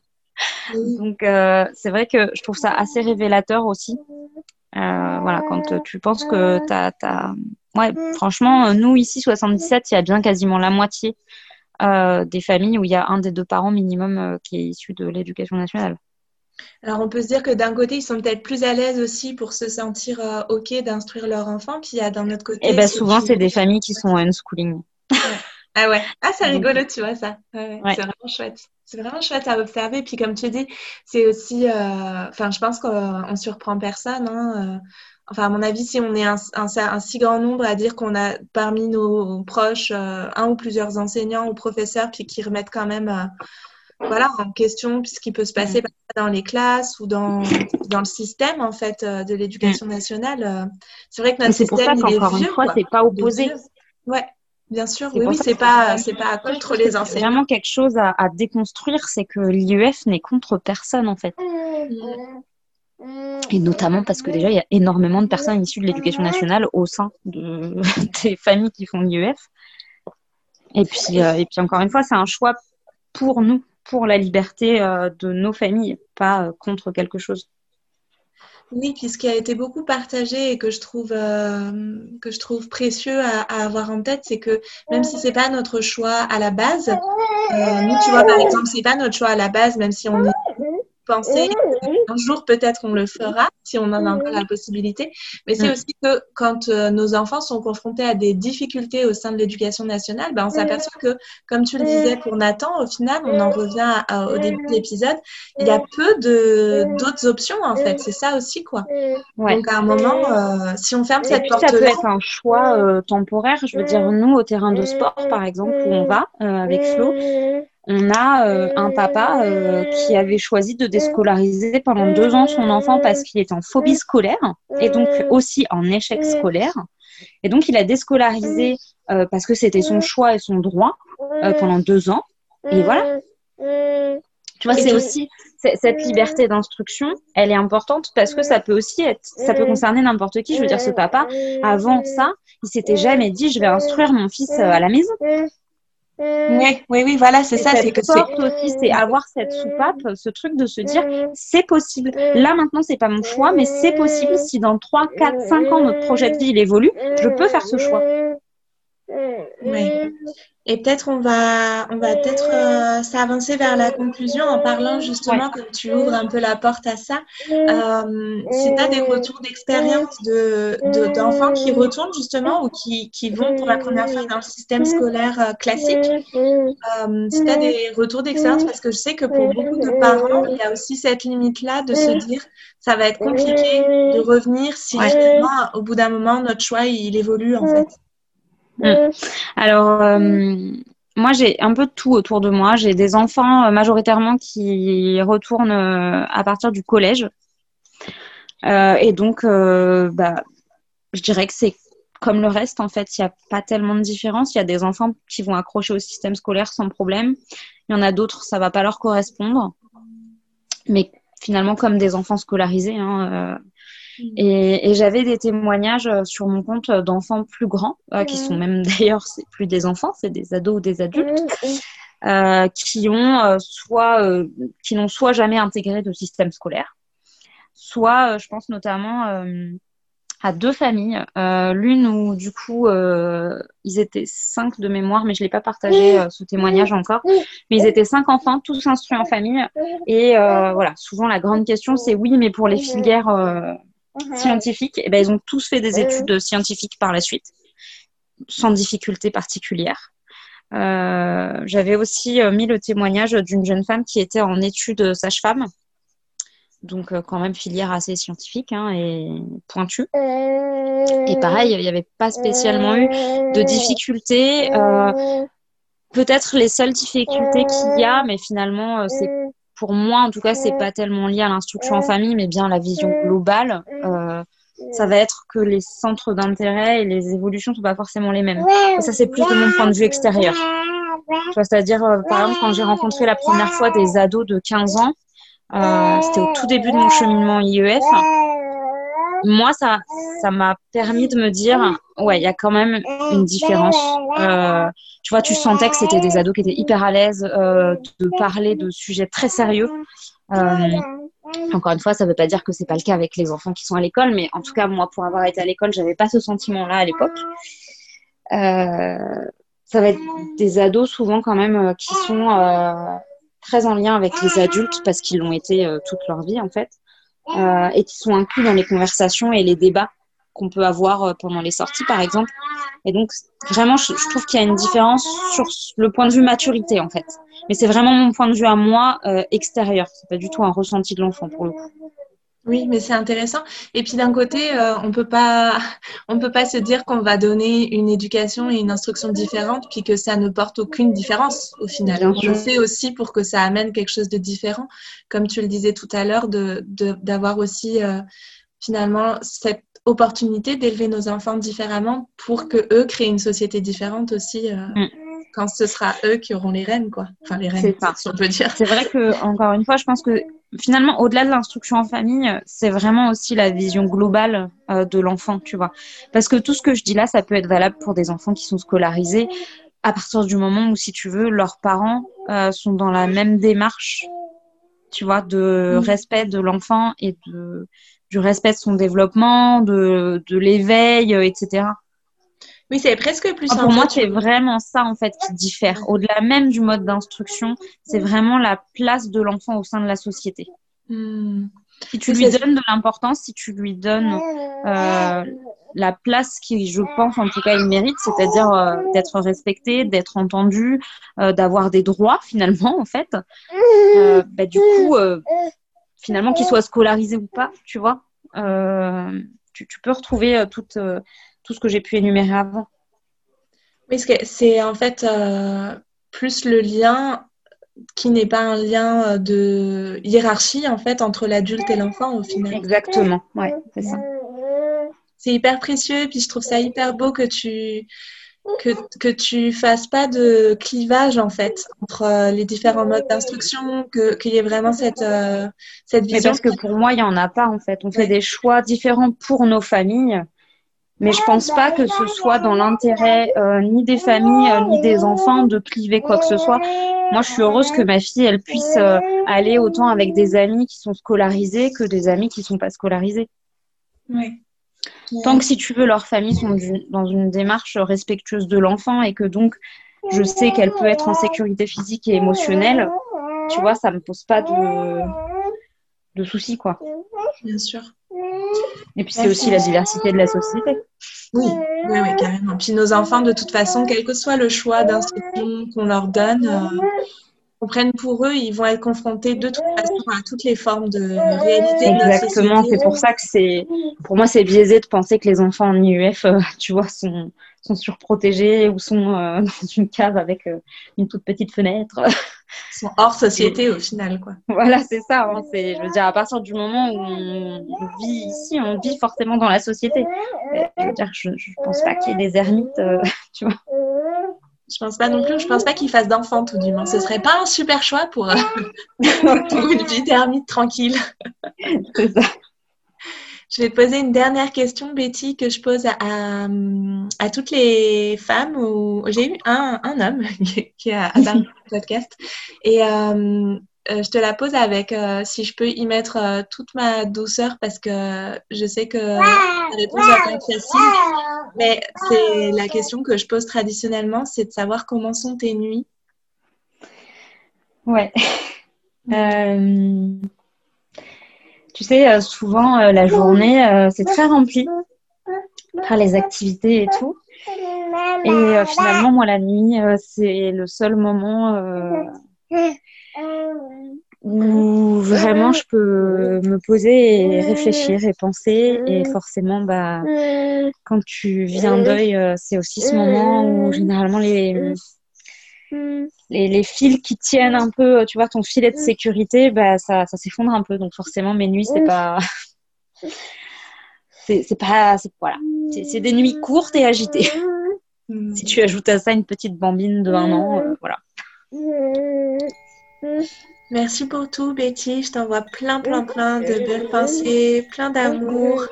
Donc, c'est vrai que je trouve ça assez révélateur aussi voilà, quand tu penses que tu as, Ouais, franchement, nous, ici, 77, il y a bien quasiment la moitié euh, des familles où il y a un des deux parents minimum euh, qui est issu de l'éducation nationale. Alors, on peut se dire que d'un côté, ils sont peut-être plus à l'aise aussi pour se sentir OK d'instruire leur enfant, puis il y a d'un autre côté. Et eh bien, souvent, c'est des familles qui sont unschooling. Ah ouais, ah, c'est rigolo, tu vois, ça. C'est vraiment chouette. C'est vraiment chouette à observer. Puis comme tu dis, c'est aussi, euh, enfin, je pense qu'on surprend personne. Hein, euh. Enfin, à mon avis, si on est un, un, si grand nombre à dire qu'on a parmi nos proches euh, un ou plusieurs enseignants ou professeurs, puis qui remettent quand même, voilà, en question ce qui peut se passer mm. dans les classes ou dans, dans le système en fait de l'éducation mm. nationale. c'est vrai que notre système, il est vieux. Une fois, c'est pas opposé. Ouais, Bien sûr, oui, oui, c'est pas, c'est pas contre les enseignants. C'est vraiment quelque chose à, déconstruire, c'est que l'IEF n'est contre personne en fait. Et notamment parce que déjà, il y a énormément de personnes issues de l'éducation nationale au sein de, des familles qui font l'IEF. Et puis, euh, et puis encore une fois, c'est un choix pour nous, pour la liberté euh, de nos familles, pas euh, contre quelque chose. Oui, puis ce qui a été beaucoup partagé et que je trouve, euh, que je trouve précieux à, avoir en tête, c'est que même si c'est pas notre choix à la base, euh, nous, tu vois, par exemple, c'est pas notre choix à la base, même si on est penser. Un jour peut-être on le fera si on en a encore la possibilité. Mais c'est mm. aussi que quand euh, nos enfants sont confrontés à des difficultés au sein de l'éducation nationale, ben, on s'aperçoit que, comme tu le disais pour Nathan, au final, on en revient au début de l'épisode, il y a peu d'autres options en fait. C'est ça aussi quoi. Donc à un moment, euh, si on ferme cette porte-là, ça peut être un choix euh, temporaire. Je veux dire, nous au terrain de sport par exemple où on va avec Flo. On a euh, un papa euh, qui avait choisi de déscolariser pendant deux ans son enfant parce qu'il était en phobie scolaire et donc aussi en échec scolaire. Et donc, il a déscolarisé euh, parce que c'était son choix et son droit pendant deux ans. Et voilà. Tu vois, c'est aussi cette liberté d'instruction, elle est importante parce que ça peut aussi être, ça peut concerner n'importe qui. Je veux dire, ce papa, avant ça, il s'était jamais dit, je vais instruire mon fils à la maison. Oui, oui, oui, voilà, c'est ça. C'est que aussi, c'est avoir cette soupape, ce truc de se dire, c'est possible. Là, maintenant, c'est pas mon choix, mais c'est possible. Si dans 3, 4, 5 ans, notre projet de vie, il évolue, je peux faire ce choix. Oui. Et peut-être on va, on va peut-être euh, s'avancer vers la conclusion en parlant justement, que tu ouvres un peu la porte à ça. Euh, si tu as des retours d'expérience de, d'enfants qui retournent justement ou qui, qui vont pour la première fois dans le système scolaire euh, classique, euh, si tu as des retours d'expérience, parce que je sais que pour beaucoup de parents, il y a aussi cette limite-là de se dire ça va être compliqué de revenir si justement, au bout d'un moment, notre choix, il évolue en fait. Mm. Alors, euh, moi, j'ai un peu de tout autour de moi. J'ai des enfants euh, majoritairement qui retournent euh, à partir du collège. et donc, bah, je dirais que c'est comme le reste, en fait, il n'y a pas tellement de différence. Il y a des enfants qui vont accrocher au système scolaire sans problème. Il y en a d'autres, ça va pas leur correspondre. Mais finalement, comme des enfants scolarisés, hein, Et, j'avais des témoignages euh, sur mon compte d'enfants plus grands, euh, qui sont mm. même d'ailleurs, c'est plus des enfants, c'est des ados ou des adultes, mm, euh, qui ont soit, qui n'ont soit jamais intégré de système scolaire, soit, je pense notamment à deux familles, l'une où du coup ils étaient cinq de mémoire, mais je l'ai pas partagé ce témoignage encore, mais ils étaient cinq enfants, tous instruits en famille, et voilà, souvent la grande question c'est oui, mais pour les filières Mhm. scientifiques, et eh ben, ils ont tous fait des études scientifiques par la suite, sans difficulté particulière. Euh, j'avais aussi euh, mis le témoignage d'une jeune femme qui était en études sage-femme, donc euh, quand même filière assez scientifique hein, et pointue. Et pareil, il n'y avait pas spécialement eu de difficultés. Peut-être les seules difficultés qu'il y a, mais finalement, c'est pour moi, en tout cas, c'est pas tellement lié à l'instruction en famille, mais bien à la vision globale. Euh, ça va être que les centres d'intérêt et les évolutions sont pas forcément les mêmes. Et ça, c'est plus de mon point de vue extérieur. C'est-à-dire, euh, par exemple, quand j'ai rencontré la première fois des ados de 15 ans, euh, c'était au tout début de mon cheminement IEF moi, ça, ça m'a permis de me dire, ouais, il y a quand même une différence. Euh, tu vois, tu sentais que c'était des ados qui étaient hyper à l'aise euh, de parler de sujets très sérieux. Euh, encore une fois, ça ne veut pas dire que c'est pas le cas avec les enfants qui sont à l'école, mais en tout cas, moi, pour avoir été à l'école, j'avais pas ce sentiment-là à l'époque. ça va être des ados souvent quand même qui sont très en lien avec les adultes parce qu'ils l'ont été toute leur vie en fait. Euh, et qui sont inclus dans les conversations et les débats qu'on peut avoir euh, pendant les sorties, par exemple. Et donc, vraiment, je, trouve qu'il y a une différence sur le point de vue maturité, en fait. Mais c'est vraiment mon point de vue à moi euh, extérieur. C'est pas du tout un ressenti de l'enfant, pour le coup. Oui, mais c'est intéressant. Et puis d'un côté, euh, on peut pas, on peut pas se dire qu'on va donner une éducation et une instruction différente, puis que ça ne porte aucune différence au final. on le fait aussi pour que ça amène quelque chose de différent, comme tu le disais tout à l'heure, de d'avoir aussi euh, finalement cette opportunité d'élever nos enfants différemment pour que eux créent une société différente aussi. Euh, mm quand ce sera eux qui auront les rênes, quoi. Enfin, les rênes, si on peut dire. C'est vrai que, encore une fois, je pense que finalement, au-delà de l'instruction en famille, c'est vraiment aussi la vision globale euh, de l'enfant, tu vois. Parce que tout ce que je dis là, ça peut être valable pour des enfants qui sont scolarisés à partir du moment où, si tu veux, leurs parents euh, sont dans la même démarche, tu vois, de respect de l'enfant et de, du respect de son développement, de, de l'éveil, euh, etc. Oui, c'est presque plus. pour moi, c'est vraiment ça en fait qui diffère. Au-delà même du mode d'instruction, c'est vraiment la place de l'enfant au sein de la société. Hmm. Si tu lui donnes de l'importance, si tu lui donnes euh, la place qui, je pense, en tout cas, il mérite, c'est-à-dire euh, d'être respecté, d'être entendu, euh, d'avoir des droits finalement, en fait. Bah, du coup, finalement, qu'il soit scolarisé ou pas, tu vois, tu, tu, peux retrouver toute tout ce que j'ai pu énumérer avant. Oui, c'est en fait euh, plus le lien qui n'est pas un lien de hiérarchie en fait entre l'adulte et l'enfant au final. Exactement, ouais, c'est ça. C'est hyper précieux et puis je trouve ça hyper beau que tu que, que tu fasses pas de clivage en fait entre euh, les différents modes d'instruction, qu'il y ait vraiment cette, euh, cette vision. parce que pour moi, il n'y en a pas en fait. On fait des choix différents pour nos familles, mais je pense pas que ce soit dans l'intérêt euh, ni des familles ni des enfants de cliver quoi que ce soit. Moi, je suis heureuse que ma fille, elle puisse aller autant avec des amis qui sont scolarisés que des amis qui sont pas scolarisés. Oui. Tant que si tu veux, leurs familles sont dans une démarche respectueuse de l'enfant et que donc je sais qu'elle peut être en sécurité physique et émotionnelle, tu vois, ça me pose pas de, de soucis, quoi. Bien sûr. Et puis c'est aussi la diversité de la société. Oui, oui, oui, carrément. Puis nos enfants, de toute façon, quel que soit le choix d'instruction qu'on leur donne, euh, comprennent pour eux, ils vont être confrontés de toute façon à toutes les formes de réalité. Exactement, c'est pour ça que c'est, pour moi, c'est biaisé de penser que les enfants en IUF, euh, tu vois, sont, sont surprotégés ou sont euh, dans une cave avec une toute petite fenêtre. Sont hors société au final, quoi. Voilà, c'est ça. Hein, c'est, je veux dire, à partir du moment où on vit ici, on vit forcément dans la société. je veux dire, je, je pense pas qu'il y ait des ermites, tu vois. Je pense pas non plus. Je pense pas qu'il fasse d'enfants, tout du moins. Ce serait pas un super choix pour, euh, une vie d'ermite tranquille. C'est ça. Je vais te poser une dernière question, Betty, que je pose à, à, toutes les femmes. J'ai eu un, un homme qui a un podcast. Et euh, euh, je te la pose avec euh, si je peux y mettre euh, toute ma douceur parce que je sais que la réponse va pas être facile. Mais c'est la question que je pose traditionnellement, c'est de savoir comment sont tes nuits. Ouais. tu sais, souvent la journée, c'est très rempli par les activités et tout. Et finalement, moi, la nuit, c'est le seul moment où vraiment je peux me poser et réfléchir et penser et forcément bah quand tu vis un deuil euh, c'est aussi ce moment où généralement les, les, les fils qui tiennent un peu tu vois ton filet de sécurité bah ça, ça s'effondre un peu. Donc forcément mes nuits c'est pas c'est pas voilà. C'est des nuits courtes et agitées. Si tu ajoutes à ça une petite bambine de un an euh, voilà. Merci pour tout, Betty. Je t'envoie plein, plein, plein de belles pensées, plein d'amour.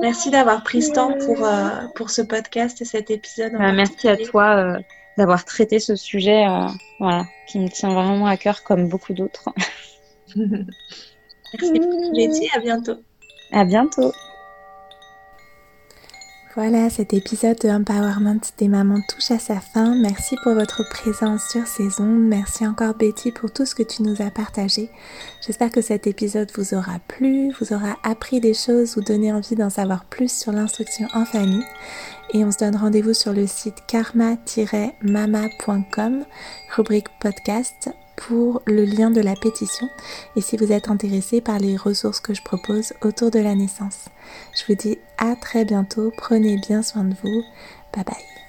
Merci d'avoir pris ce temps pour, euh, pour ce podcast et cet épisode. Bah, merci à toi euh, d'avoir traité ce sujet euh, voilà, qui me tient vraiment à cœur comme beaucoup d'autres. merci, Betty. À bientôt. À bientôt. Voilà, cet épisode de Empowerment des mamans touche à sa fin. Merci pour votre présence sur ces ondes. Merci encore Betty pour tout ce que tu nous as partagé. J'espère que cet épisode vous aura plu, vous aura appris des choses, ou donné envie d'en savoir plus sur l'instruction en famille. Et on se donne rendez-vous sur le site karma-mama.com, rubrique podcast pour le lien de la pétition et si vous êtes intéressé par les ressources que je propose autour de la naissance. Je vous dis à très bientôt, prenez bien soin de vous, bye bye.